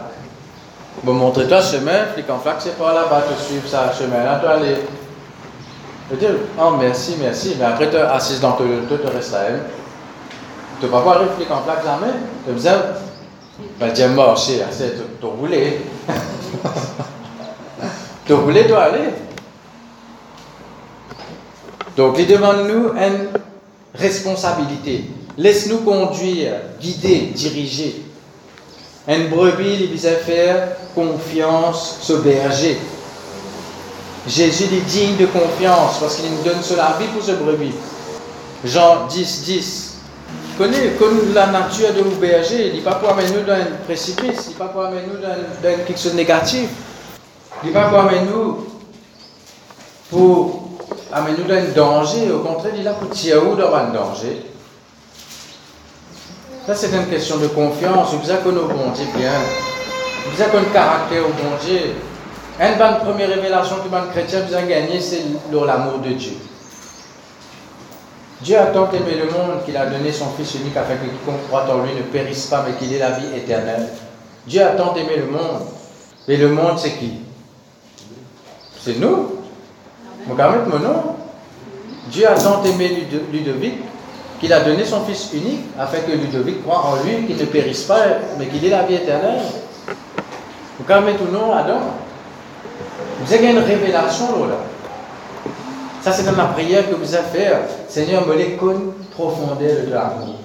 Bon, montrez-toi le chemin, flic en flac, c'est pas là-bas, tu suivre ça, chemin là, tu aller. Je dire, oh merci, merci, mais après tu es assis dans ton auto, tu restes là. Hein. Tu vas voir le flic en flac jamais. Tu me ben, j'ai marché, c'est tu roulé. tu roulé, tu aller. Donc, il demande nous une responsabilité. Laisse-nous conduire, guider, diriger. Une brebis, il à faire confiance au berger. Jésus est digne de confiance parce qu'il nous donne la vie pour ce brebis. Jean 10, 10. Connaît, comme la nature de nous berger, il n'est pas pour amener nous dans un précipice, il n'est pas pour amener nous dans, quelque chose de négatif. Il n'est pas pour amener nous pour amener nous dans un danger. Au contraire, il pour tirer nous dans un danger. Ça, c'est une question de confiance. Vous avez connu bon Dieu bien. Vous avez un caractère au bon Dieu. Une bonne première révélation que les chrétien vous a gagné, c'est l'amour de Dieu. Dieu a tant aimé le monde qu'il a donné son Fils unique afin que quiconque croit en lui ne périsse pas, mais qu'il ait la vie éternelle. Dieu a tant aimé le monde. Et le monde, c'est qui? C'est nous. Mon nom. Dieu a tant aimé Ludovic qu'il a donné son Fils unique afin que Ludovic croit en lui, qu'il ne périsse pas, mais qu'il ait la vie éternelle. Tout nom Adam. Vous avez une révélation là. Ça, c'est dans la prière que vous avez fait. Seigneur, me les connaît profondeur de l'amour.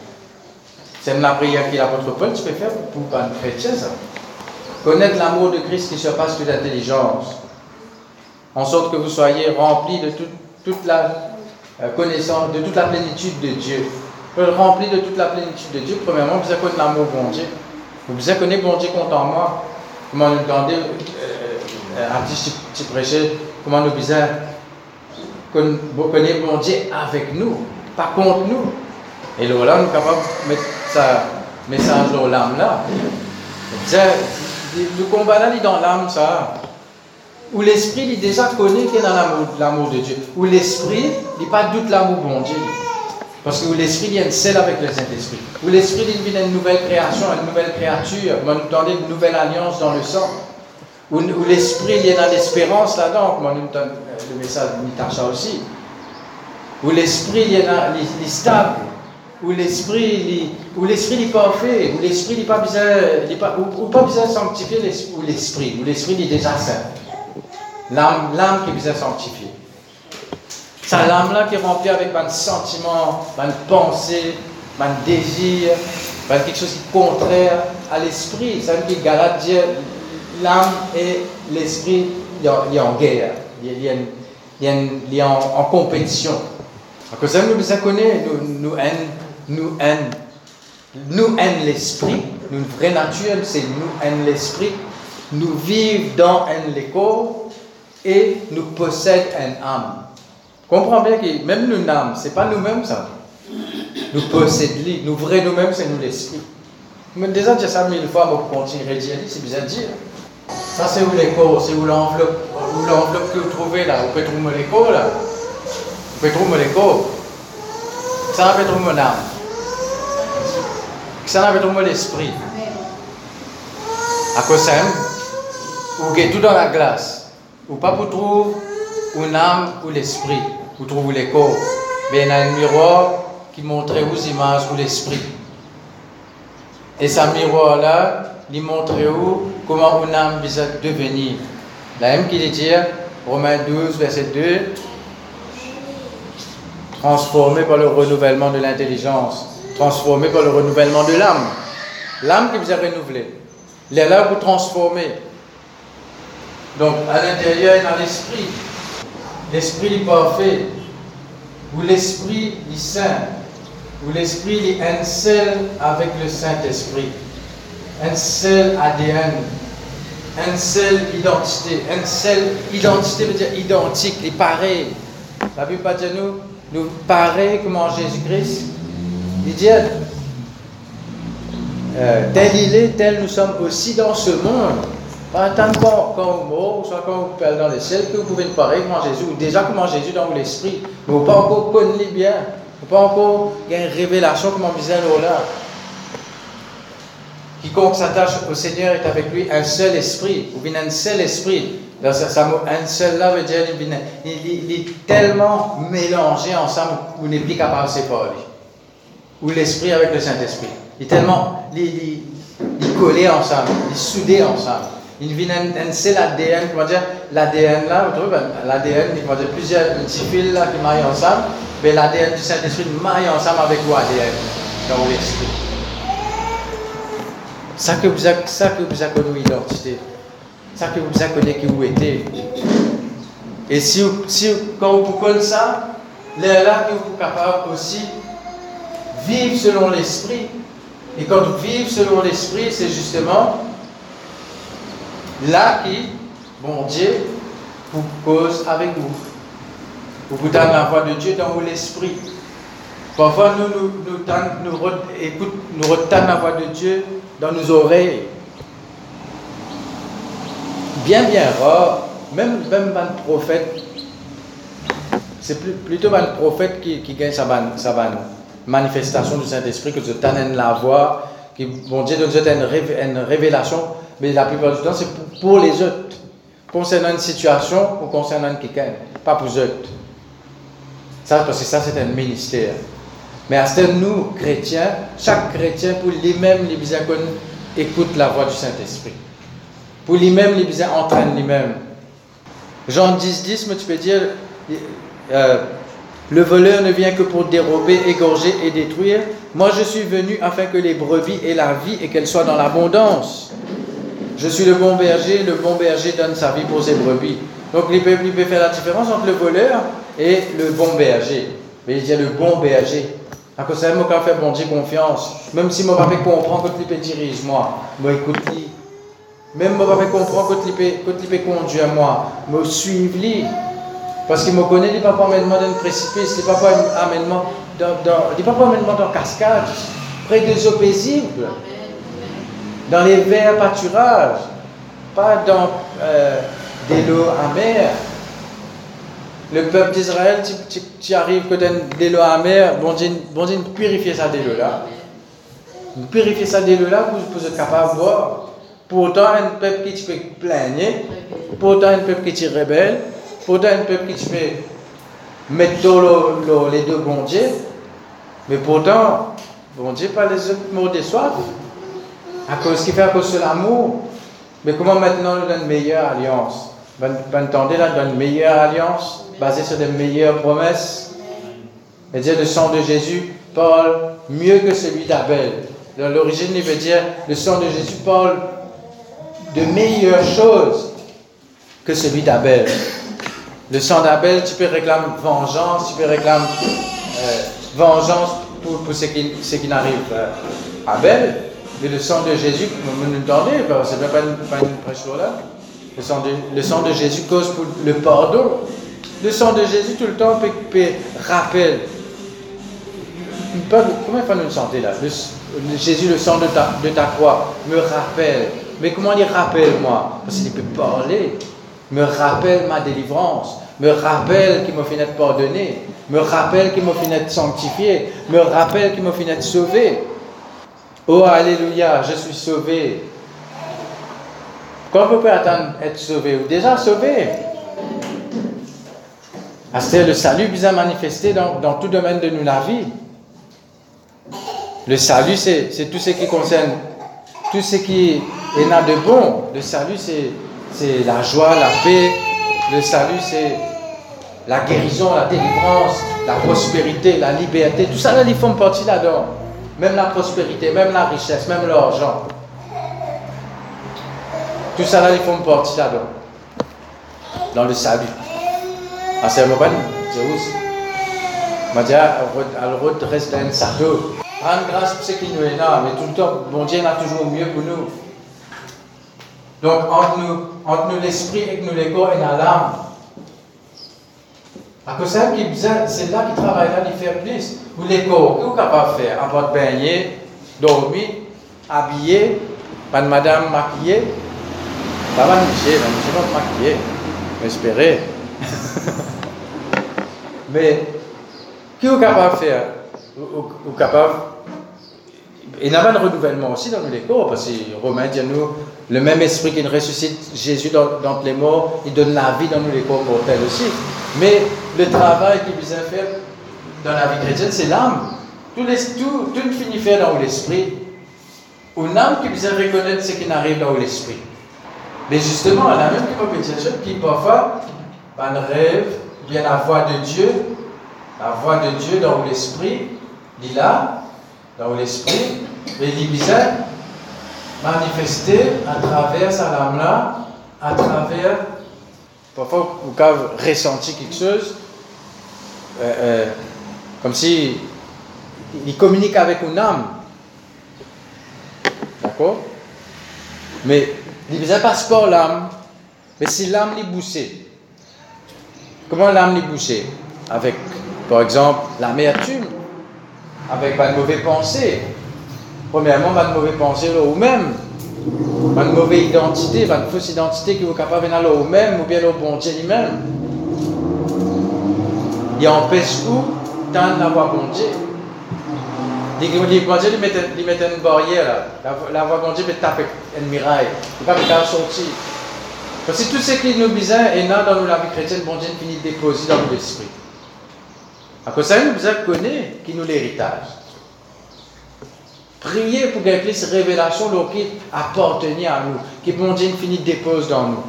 C'est la prière que l'apôtre Paul tu peux faire pour un chrétien, ça. Connaître l'amour de Christ qui surpasse toute intelligence. En sorte que vous soyez remplis de toute la euh, connaissance, de toute la plénitude de Dieu. Remplis de toute la plénitude de Dieu. Premièrement, vous connu l'amour bon Dieu. Vous connu bon Dieu contre moi. Comment nous demander, euh, euh, un petit tu prêchais, comment nous disons, qu'on connaît bon Dieu avec nous, pas contre nous. Et là, nous sommes capables de mettre ça message dans l'âme là. Le combat là, il est dans l'âme, ça. Où l'esprit, il déjà connu qu'il est dans l'amour de Dieu. Où l'esprit, il pas doute l'amour bon Dieu. Parce que l'esprit vient seul avec le Saint-Esprit. Où l'esprit, il vient une nouvelle création, une nouvelle créature. Nous une nouvelle alliance dans le sang. Où, l'esprit, il y a dans l'espérance là-dedans. Comme nous donne le message de Nitacha aussi. Où l'esprit, il y a dans stable. Où l'esprit, où l'esprit n'est pas fait. Où l'esprit n'est pas besoin, ou, sanctifier l'esprit. Où l'esprit est déjà saint. L'âme, qui est besoin de sanctifier. C'est l'âme-là qui est remplie avec un sentiment, une pensée, un désir, quelque chose qui est contraire à l'esprit. C'est qui Galate dit l'âme et l'esprit il y en guerre, il y en, en compétition. De ça, nous nous connaissons, nous, nous haine, nous haine, nous haine l'esprit, notre vraie nature, c'est nous haine l'esprit, nous vivons dans un corps et nous possédons une âme. Comprends bien que même nous âme, c'est pas nous-mêmes ça. Nous possédons, nous vrais nous-mêmes, c'est nous l'esprit. Mais déjà, tu ça mille fois, pour continuer à dire, c'est bizarre de dire. Ça, c'est où l'écho, c'est où l'enveloppe, où l'enveloppe que vous trouvez là. Vous pouvez trouver l'écho là. Vous pouvez trouver l'écho. Ça, vous pouvez trouver mon âme. Ça, vous pouvez trouver l'esprit. À cause vous avez tout dans la glace. Ou pas pour trouver une âme ou l'esprit. Vous trouvez l'écho. Mais il y a un miroir qui montre aux images ou l'esprit. Et ce miroir-là, il montre où comment une âme vise devenir. La même qu'il dit, Romains 12, verset 2, transformé par le renouvellement de l'intelligence, transformé par le renouvellement de l'âme. L'âme qui vous a renouvelé. Il est là pour transformer. Donc, à l'intérieur et dans l'esprit. L'esprit est parfait. Ou l'esprit est saint. Ou l'esprit est un seul avec le Saint-Esprit un seul ADN, une seule identité. Une seule identité veut dire identique, et pareil. La Bible pas dire nous, nous pareil comme en Jésus-Christ. Il dit, euh, tel il est, tel nous sommes aussi dans ce monde. Pas tant qu'on qu'on meurt, soit qu'on vous pèle dans les ciels, que vous pouvez nous parler comment Jésus, ou déjà comment Jésus dans l'esprit, mais vous pas encore connaître bien, vous pas encore une révélation comment visait là. Quiconque s'attache au Seigneur est avec lui un seul esprit, ou bien un seul esprit. Dans ça, un seul là il, est tellement mélangé ensemble vous n'êtes plus capable de séparer. Ou l'esprit avec le Saint-Esprit. Il est tellement il collé ensemble, il est soudé ensemble. Il vient un, un seul ADN, comment dire, l'ADN là, vous trouvez, l'ADN, il va dire plusieurs petits fils là qui maillent ensemble, mais l'ADN du Saint-Esprit maille ensemble avec l'ADN dans l'esprit. Ça que vous avez, ça que vous avez connu l'identité. Ça que vous avez connu qui vous êtes. Et si, si quand vous connaissez ça, là, là que vous êtes capable aussi vivre selon l'esprit. Et quand vous vivez selon l'esprit, c'est justement là qui, bon Dieu, vous cause avec vous. Vous vous donne la voix de Dieu dans l'esprit. Parfois, nous, nous, nous, la voix de Dieu dans nos oreilles. Bien, bien rare, même, même un prophète, c'est plutôt un prophète qui, gagne sa, sa manifestation du Saint-Esprit que Dieu donne la voix, qui, bon Dieu donne une révélation, mais la plupart du temps, c'est pour, les autres. Concernant une situation ou concernant quelqu'un, pas pour eux. Ça, parce que ça, c'est un ministère. Mais à ce nous, chrétiens, chaque chrétien, pour lui-même, les besoin écoute la voix du Saint-Esprit. Pour lui-même, les besoin entraîne lui-même. Jean 10, 10, mais tu peux dire, euh, le voleur ne vient que pour dérober, égorger et détruire. Moi, je suis venu afin que les brebis aient la vie et qu'elles soient dans l'abondance. Je suis le bon berger, le bon berger donne sa vie pour ses brebis. Donc, il peut, faire la différence entre le voleur et le bon berger. Mais il dit le bon berger. À cause de ça, moi, fait bon Dieu confiance. Même si moi, je comprends que tu peux diriger moi, moi, écoute. Même je comprends que tu peux conduire moi, me suivre lui. Parce qu'il me connaît, il ne pas m'amener dans un précipice, il ne pas m'amener dans, pas dans cascade, près des eaux paisibles, dans les verts pâturages, pas dans euh, des lots amers. Le peuple d'Israël, tu, arrives que des lots amers, bon Dieu, bon Dieu purifier ça des lots là. Purifier ça des lots là pour, pour être capable de boire. Pourtant, un peuple qui te fait plaigner, pourtant, un peuple qui te rebelle, pourtant, un peuple qui te fait mettre dans les deux bon Dieu, mais pourtant, bon Dieu, pas les autres mots de soif. À cause qu'il fait à cause de l'amour. Mais comment maintenant nous donne une meilleure alliance? Vous entendez là, une meilleure alliance basée sur des meilleures promesses. Et dire le sang de Jésus parle mieux que celui d'Abel. Dans l'origine, il veut dire le sang de Jésus parle de meilleures choses que celui d'Abel. Le sang d'Abel, tu peux réclamer vengeance, tu peux réclamer euh, vengeance pour, pour ce qui, ce qui n'arrive euh, Abel. Mais le sang de Jésus, vous m'entendez, c'est pas pas une prêche là. Le sang, de, le sang de Jésus cause pour le pardon. Le sang de Jésus tout le temps peut, peut rappeler. Comment faut nous sentir là? Jésus, le sang de ta, de ta croix, me rappelle. Mais comment il rappelle moi? Parce qu'il peut parler. Me rappelle ma délivrance. Me rappelle qu'il m'a fait être pardonné. Me rappelle qu'il m'a fait être sanctifié. Me rappelle qu'il m'a fait être sauvé. Oh, Alléluia, je suis sauvé. Quand on peut attendre être sauvé ou déjà sauvé? Ah, C'est le salut bien manifesté dans, dans tout domaine de nous, la vie. Le salut, c'est tout ce qui concerne, tout ce qui est là de bon. Le salut, c'est la joie, la paix. Le salut, c'est la guérison, la délivrance, la prospérité, la liberté. Tout ça, là, ils font partie là-dedans. Même la prospérité, même la richesse, même l'argent. Tout ça, là, ils font partie là-dedans. Dans le salut. Ah, c'est un moment, m'a dit, elle reste dans un sateau. Rendre grâce pour ce qui nous est là, mais tout le temps, bon Dieu a toujours mieux pour nous. Donc, entre nous, entre nous l'esprit et nous le corps et l'âme. À cause ça, c'est là qu'il travaille, là, il fait plus. Ou les corps, qu'est-ce capable de faire À part baigner, dormir, habiller, pas de madame. Ça va nicher, va nicher, va maquiller. Espérer. Mais, qui est capable de faire ou, ou capable il y a pas de renouvellement aussi dans les corps, parce que Romain dit nous, le même esprit qui ressuscite Jésus dans, les morts, il donne la vie dans nous les corps mortels aussi. Mais le travail qu'il vient faire dans la vie chrétienne, c'est l'âme. Tout, tout, tout finit faire dans l'esprit. Une âme qui vient reconnaître ce qui n'arrive dans l'esprit. Mais justement, la même compétition qui parfois, un rêve, bien la voix de Dieu, la voix de Dieu dans l'esprit, il là, dans l'esprit, mais il vient manifester à travers sa lame-là, à travers, parfois vous avez ressenti quelque chose, euh, euh, comme si il communique avec une âme. D'accord? Mais il ne passe pas l'âme, mais si l'âme est boussée. Comment l'âme est boussée? Avec, par exemple, l'amertume, avec pas de mauvaises pensées. Premièrement, pas pensées là ou même. De mauvaise identité, de fausse identité qui vous capable de là ou même, ou bien le bon Dieu lui-même. Il empêche où tant d'avoir bon Dieu? Dit, bon Dieu, met une barrière là. La, voix bon Dieu peut taper une miraille. Il ne peut pas sortir. Parce que tout ce qui nous besoin est là dans la vie chrétienne, bon Dieu finit de déposer dans l'esprit. À cause ça, nous connaître qui nous l'héritage. Priez pour que cette révélation qui appartenir à nous, que bon Dieu finit dépose dans nous.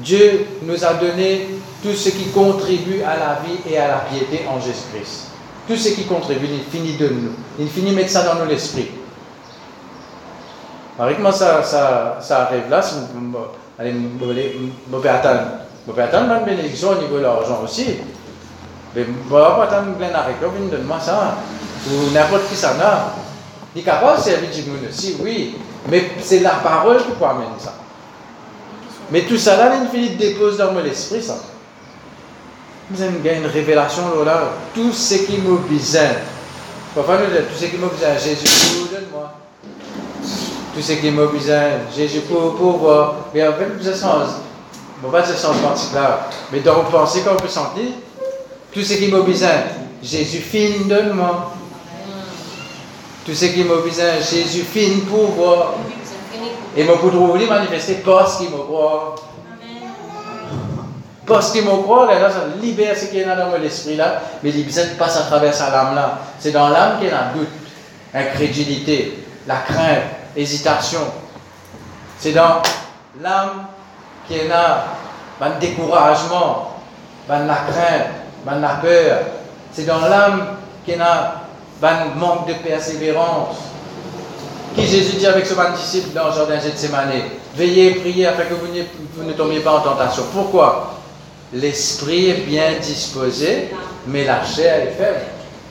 Dieu nous a donné tout ce qui contribue à la vie et à la piété en Jésus-Christ. Tout ce qui contribue, il finit de nous. Il finit mettre ça dans nous l'esprit. Avec moi, ça, ça, ça arrive là, allez, je vais attendre. Je vais attendre une bénédiction au niveau de l'argent aussi. Mais bah, pas attendre Glen Arika, donne-moi ça. Ou n'importe qui ça a. Il est capable de servir du monde oui. Mais c'est la parole qui peut amener ça. Mais tout ça là, l'infini dépose dans mon esprit, ça. Vous avez une révélation là, tout ce qui me besoin. Parfois, nous tout ce qui me besoin, Jésus, donne-moi. Tout ce qui me besoin, Jésus, pour, pour voir. Mais en fait, avez sens, bon, pas de sens particulier, mais dans vos pensées, qu'on peut sentir, tout ce qui m'a besoin, Jésus fin donne-moi. Tout ce qui m'a besoin, Jésus fin pour voir. Et moi pour trouver manifester parce qu'il me croit. Parce qu'il me croit, là, ça libère ce qui est dans mon esprit là, mais besoin passe à travers sa lame là. C'est dans l'âme qu'il y a doute, incrédulité, la crainte, hésitation. C'est dans l'âme qu'il y a un découragement, la crainte, la peur. C'est dans l'âme qu'il y a un manque de persévérance. Qui Jésus dit avec ce disciple dans le jardin Gethsemane Veillez et priez afin que vous, ne tombiez pas en tentation. Pourquoi? L'esprit est bien disposé, mais la chair est faible.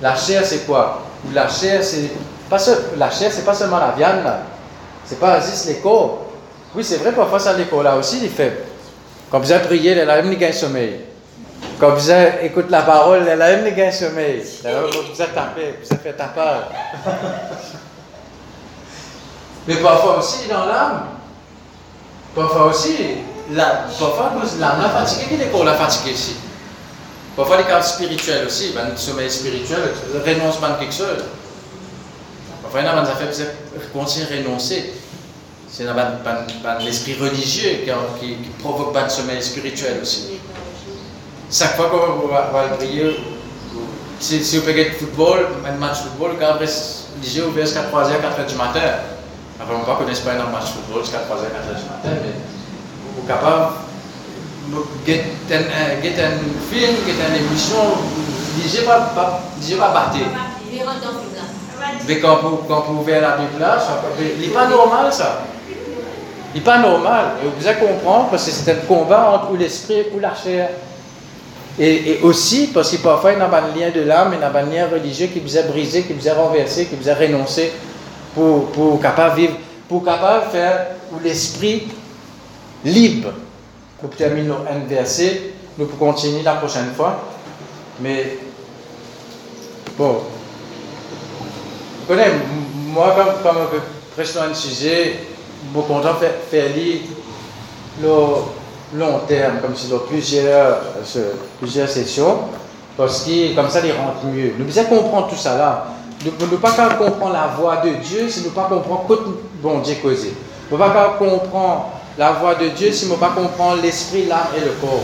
La chair, c'est quoi? La chair, c'est pas seulement la viande là. C'est pas juste les corps. Oui, c'est vrai, parfois ça les corps là aussi, il est faible. Quand vous avez prié, il a même gain sommeil. Quand vous écoutez la parole, elle a même gain sommeil. Vous avez tapé, vous avez fait ta part. Mais parfois aussi dans l'âme, parfois aussi, parfois l'âme la fatiguée, qui est qu'on la fatiguée ici. Parfois les cas spirituels aussi, ben, le sommeil spirituel, renonce à quelque chose. Parfois il y a des affaires qui continuent à renoncer. C'est l'esprit religieux qui, qui, provoque pas de sommeil spirituel aussi. Chaque fois qu'on va, va prier, si, si vous payez football, un match de football, quand après, les ouvert jusqu'à 3h, 4h du matin. Après, on ne connaît pas un match de football jusqu'à 3h, 4h du matin, mais vous êtes capable de get un film, get une émission, lisez pas, pas, pas battre. Mais quand vous, quand vous ouvrez la Bible là, il n'est pas normal ça. Il n'est pas normal. Et vous allez comprendre que c'est un combat entre l'esprit et la chair. Et, aussi parce que parfois il y a un lien de l'âme, il a un lien religieux qui vous a brisé, qui vous a renversé, qui vous a renoncé pour, pour capable vivre, pour capable faire l'esprit libre. Nous terminons un verset, nous pouvons continuer la prochaine fois. Mais bon, vous connaissez, moi, quand, quand je prêche un sujet, je suis content de faire, faire lire le long terme, comme si dans plusieurs, euh, plusieurs sessions, parce que comme ça, il rentre mieux. Nous devons comprendre tout ça là. Nous ne pas comprendre la voix de Dieu si nous ne pas comprendre que bon Dieu causé. Nous ne pas comprendre la voix de Dieu si nous ne pas comprendre l'esprit, l'âme et le corps.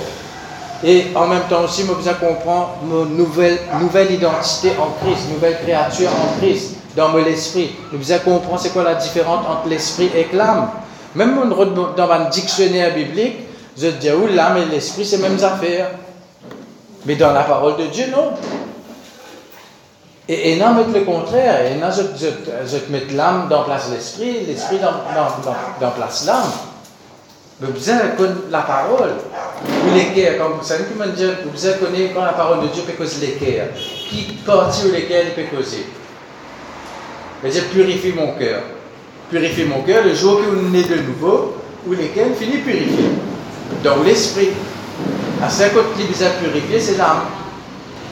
Et en même temps aussi, nous besoin comprendre nos nouvelles, nouvelle identité en Christ, nouvelle créature en Christ, dans mon esprit. Nous besoin comprendre c'est quoi la différence entre l'esprit et l'âme. Même dans un dictionnaire biblique, je dis où l'âme et l'esprit, c'est les mêmes affaires? Mais dans la parole de Dieu, non. Et, et non, mettre le contraire. Et non, je, je, je mets l'âme dans place l'esprit, l'esprit dans, dans, dans, place l'âme. Mais vous avez la parole. Ou l'équerre, comme vous savez, comment dire, vous avez quand la parole de Dieu peut causer l'équerre. Qui partit ou l'équerre il peut causer. Mais dire, purifie mon cœur. Purifie mon cœur le jour que vous naissez de nouveau, ou l'équerre finit purifier. Dans l'esprit. À ce côté qui vous a purifié, c'est l'âme.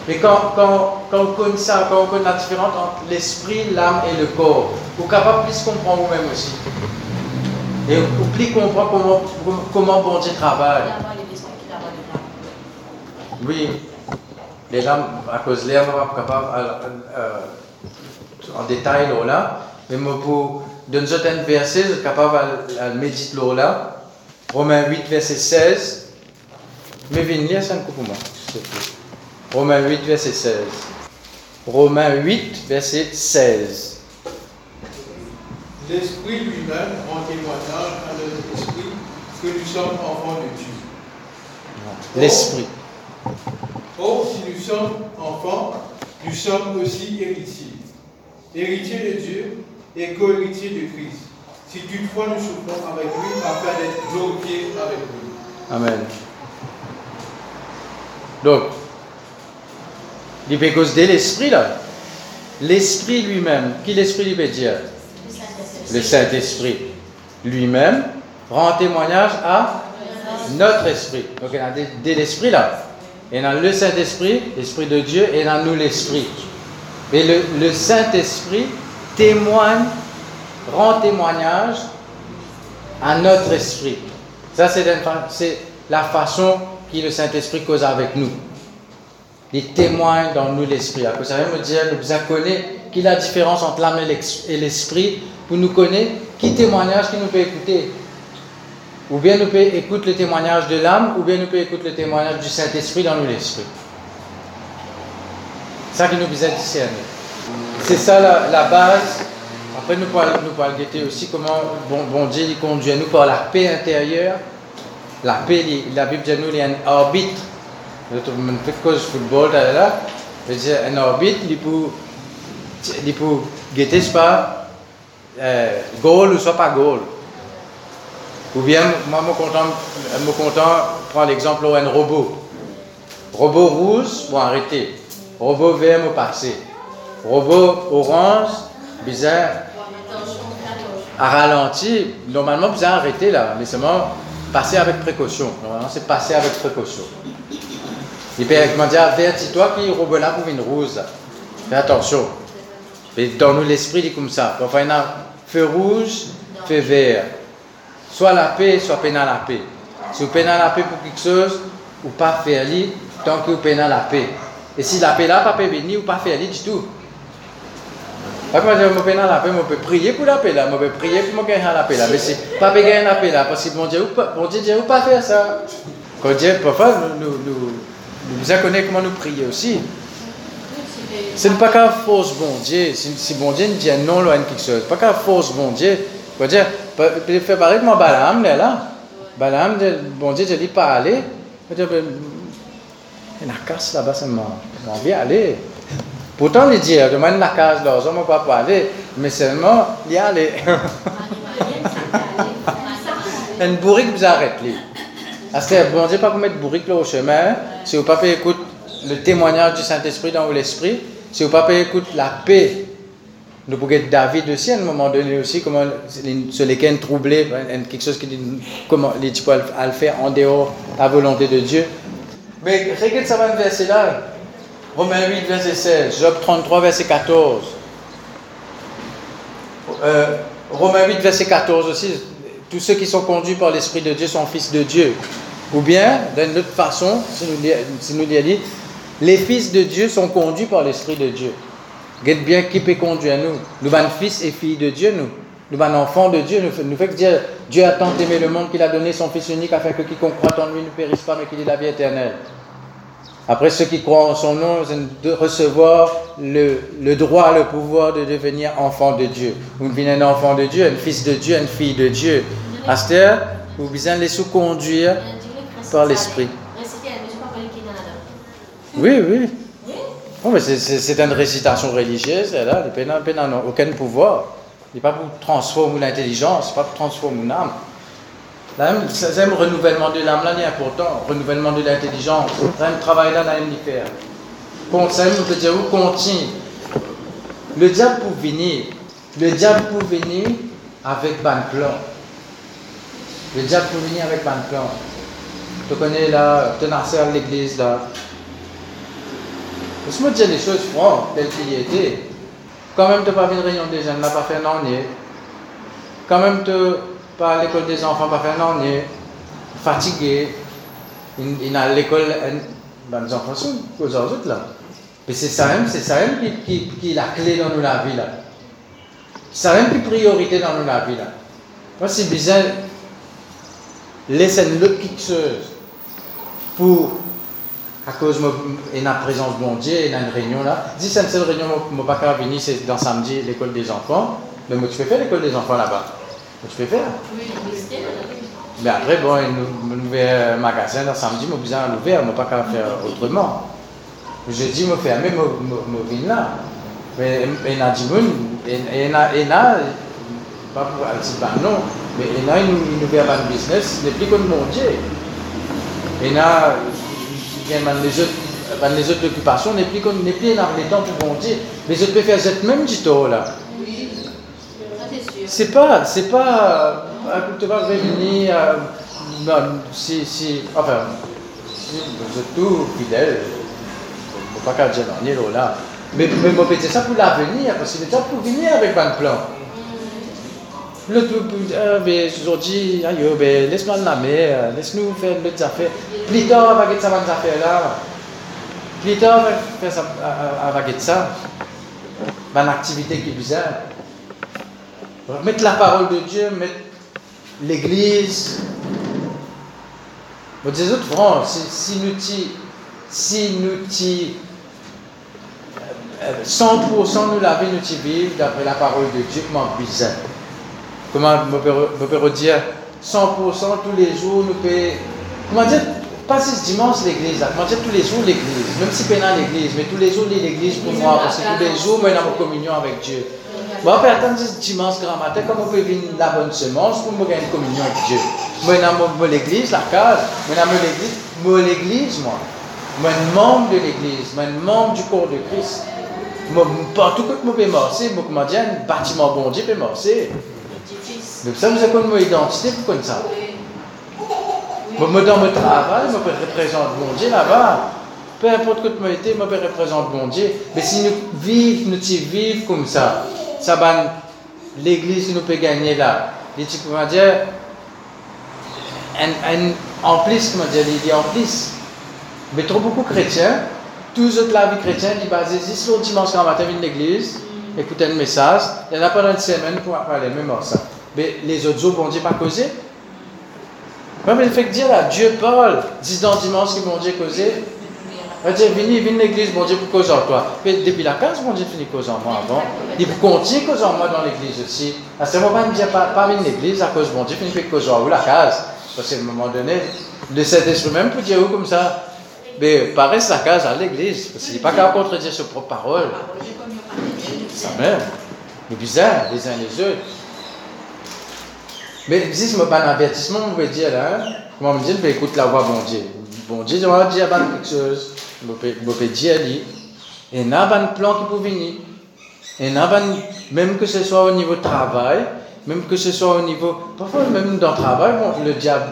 Mais quand, quand, quand, on connaît ça, quand on connaît la différence entre l'esprit, l'âme et le corps, vous êtes capable de plus comprendre vous-même aussi. Et vous plus comprendre comment, comment bon Dieu travaille. Oui, les lames, à cause de l'air, on capable euh, en détail là, mais pour donner un verset, je suis capable de méditer là. Romains 8, verset 16. Mais venez lire ça pour moi, Romains 8, verset 16. Romains 8, verset 16. L'Esprit lui-même rend témoignage à notre esprit que nous sommes enfants de Dieu. L'Esprit. Or, si nous sommes enfants, nous sommes aussi héritiers. Héritiers de Dieu et co-héritiers de Christ. Si toutefois nous souffrons avec lui afin d'être glorifiés avec lui. Amen. Donc, il peut causer l'esprit là. L'esprit lui-même, qui l'esprit lui veut dire? Le Saint-Esprit lui-même rend témoignage à notre esprit. Donc il y a de, l'esprit là. Il y a le Saint-Esprit, l'Esprit de Dieu, et a nous l'Esprit. Mais le Saint-Esprit témoigne, rend témoignage à notre esprit. Ça, c'est la façon qui le Saint-Esprit cause avec nous. Il témoigne dans nous l'esprit. Ça veut me dire, nous connaître qui la différence entre l'âme et l'esprit pour nous connaître qui témoignage qui nous peut écouter. Ou bien nous peut écouter le témoignage de l'âme, ou bien nous peut écouter le témoignage du Saint-Esprit dans nous l'esprit. Ça qui nous besoin discerner. C'est ça la, base. Après, nous pouvons, nous aussi comment bon, bon Dieu conduit nous par la paix intérieure la paix, la Bible dit nous, il y a un arbitre. Je fais cause football, là, je un arbitre, il peut, il peut guetter, pas, euh, goal ou soit pas goal. Ou bien, moi, je suis content, prendre l'exemple d'un robot. Robot rouge, bon, arrêter. Robot vert, me passer. Robot orange, bizarre, à ralenti. Normalement, bizarre arrêter là, mais seulement passer avec précaution. Normalement, c'est passer avec précaution. Il peut dire, avertis-toi qu'il robe là pour une rose. Fais attention. Et dans nous, l'esprit dit comme ça. Quand il y a feu rouge, feu vert. Soit la paix, soit pénal la paix. Si vous pénal la paix pour quelque chose, ou pas faire lit, tant que vous pénal la paix. Et si la paix là, pas venir, ou pas faire lit du tout. Moi, je peux la paix, je peux prier pour la paix là, je peux prier pour gagner la paix là. Mais c'est pas gagner la paix là, parce que mon Dieu, bon Dieu, Dieu, pas faire ça. Quand Dieu, parfois, nous, nous, nous, connaissons comment nous prier aussi. Ce n'est pas qu'un fausse bon Dieu. Si, bon Dieu nous dit non loin quelque chose, pas qu'un fausse bon Dieu. Quand dire, il fait pareil mon Balaam là. Balaam, bon Dieu, je dis pas aller. Il y a casse là-bas, ça m'a envie d'aller. Pourtant, il dit, demande la case là, on ne pas parler, mais seulement, il y a les. une bourrique vous arrête. C'est bon Dieu, pas vous mettre bourrique là au chemin, si vous pas écoute le témoignage du Saint-Esprit dans l'esprit, si vous pas écoute la paix. Nous pouvons David aussi à un moment donné aussi, comment sur lesquels troublé, quelque chose qui dit comment les types le faire en dehors de la volonté de Dieu. Mais regarde ça verset là. Romains 8, verset 16. Job 33, verset 14. Euh, Romains 8, verset 14 aussi. tous ceux qui sont conduits par l'Esprit de Dieu sont fils de Dieu. Ou bien, d'une autre façon, si nous, si dit, les fils de Dieu sont conduits par l'Esprit de Dieu. Regarde bien qui peut conduire nous. Nous sommes fils et filles de Dieu, nous. Nous sommes enfants de Dieu. Nous, nous fait dire Dieu a tant aimé le monde qu'il a donné son Fils unique afin que quiconque croit en lui ne périsse pas mais qu'il ait la vie éternelle. Après, ceux qui croient en son nom, de recevoir le, le, droit, le pouvoir de devenir enfant de Dieu. Vous devenez un enfant de Dieu, un fils de Dieu, une fille de Dieu. Astère, vous besoin de laisser conduire par l'Esprit. Oui, oui. Oh, c'est une récitation religieuse, là. N'ont aucun pouvoir. Il n'est pas pour transformer l'intelligence, pas pour transformer l'âme. C'est un renouvellement de l'âme là, important. Renouvellement de l'intelligence. Un travail là, dans faire. Continue. Le diable pour venir, le diable pour venir avec ban plan. Le diable pour venir avec ban plan. Tu connais là, tu à l'église là. Laisse-moi dire les choses franches, telles qu'il y était. Quand même, tu n'as pas vu une réunion des jeunes, n'a pas fait un. Quand même, tu pas à l'école des enfants, pas année. Fatigué. Il, a l'école, ben, les enfants sont aux autres là. Mais c'est ça même, c'est ça même qui, qui, qui, la clé dans nous la vie là. C'est ça même qui est priorité dans nous la vie là. Moi, c'est bizarre. Laissez quelque chose pour à cause de la présence de mon Dieu, et une réunion là. Si c'est une seule réunion, ne pas c'est dans samedi, l'école des enfants. Mais moi, tu peux faire l'école des enfants là-bas. Tu peux faire. Mais après, bon, un magasin dans samedi, je besoin l'ouvrir, je ne pas faire autrement. Je dis, je fermer, je viens là. Mais il a gens, il a, pas pour dire bah non, mais il a une un business, n'est plus comme mon Dieu. Il a les autres, ben, les autres occupations n'est plus, n'est plus dans les temps pour. Mais autres peuvent faire cette même du là. C'est pas, c'est pas, euh, tu vas revenir, euh, non, si, si, enfin, si vous êtes tout fidèles, faut pas qu'à dire non, là. Mais, mais moi, c'est ça pour l'avenir, parce que déjà pour venir avec un plan. Le tout, euh, mais aujourd'hui, ben, laisse-moi la mer, laisse-nous faire d'autres affaires. Plus tard, on va faire ça, affaires là. Plus tard, on va faire ça, on va faire ça. Une activité qui est bizarre. Mettre la parole de Dieu, mettre l'église. Vous dites, francs, si nous si nous 100% nous la vie nous vivre d'après la parole de Dieu, comment bizarre comment je peux dire, 100% tous les jours, nous pouvons, comment dire, pas ce dimanche l'église, comment dire tous les jours l'église, même si pas l'église, mais tous les jours l'église pour moi, parce que tous les jours, moi, j'ai communion avec Dieu. Moi, je peux attendre dimanche grand matin, comment on peut venir la bonne semence pour me gagner une communion avec Dieu. Moi, j'ai l'église, la case, j'ai l'église, moi, l'église, moi. Moi, un membre de l'église, moi, un membre du corps de Christ. Partout que je peux marcher, moi, comment dire, un bâtiment bon Dieu peut marcher. Donc ça, avez comme mon identité, vous connaissez ça. Moi, dans mon travail, je représente mon Dieu là-bas. Peu importe que moi été, je représente mon Dieu. Mais si nous vivons, nous vivons comme ça, va l'église nous peut gagner là. Et tu peux dire, en plus, dire, il dit en. Mais trop beaucoup chrétiens, tous autres la vie chrétienne, ils basent ici le dimanche quand matin, à l'église, écouter un message, il y en a pendant une semaine pour même. Mais les autres bon Dieu pas causé. mais le fait dire Dieu parle, dis dans dimanche bon Dieu causé. Va dire, venez, venez l'église, bon Dieu, pour causer en toi. Depuis la case, bon Dieu finit causer en moi avant. Il continue causer en moi dans l'église aussi. À ce moment, il ne dire pas, pas venir l'église à cause bon Dieu finit causer en vous la case. Parce qu'à un moment donné, le Saint-Esprit même peut dire où comme ça. Mais paraît sa case à l'église. Parce qu'il n'est pas de contredire ses propres paroles. Ça même. Mais bizarre, les uns les autres. Mais si je me un avertissement, on peut dire là, comment me dire, écoute la voix bon Dieu. Bon Dieu, je vais dire quelque chose. À lui. Et il y a un plan qui peut venir. Et même que ce soit au niveau travail, même que ce soit au niveau. Parfois, même dans le travail, le diable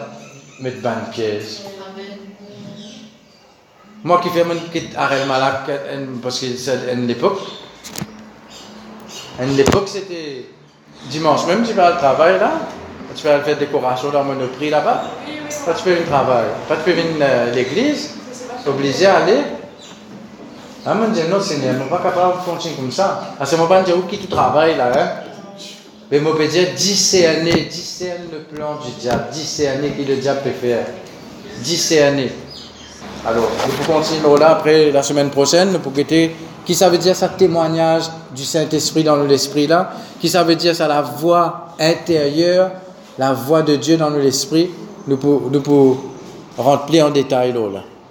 met une pièce. Moi qui fais mon kit arrêt malade, parce que c'est une époque. À l'époque, c'était dimanche même, tu vas au travail là. tu fais faire décoration dans Monoprix là-bas. Pas tu fais un travail. Pas tu fais venir à l'église. Obligé à aller. Ah, mon Dieu, non, Seigneur, je ne suis pas capable de fonctionner comme ça. À ce moment, je dis, où qui tu travailles là, hein? Mais peux dire, discerner, discerner le plan du diable, discerner qui le diable peut faire. Discerner. Alors, nous pouvons continuer là après la semaine prochaine pour guetter qui ça veut dire ça témoignage du Saint-Esprit dans l'esprit là, qui ça veut dire ça la voix intérieure, la voix de Dieu dans l'esprit, nous pour, nous pour rentrer en détail là.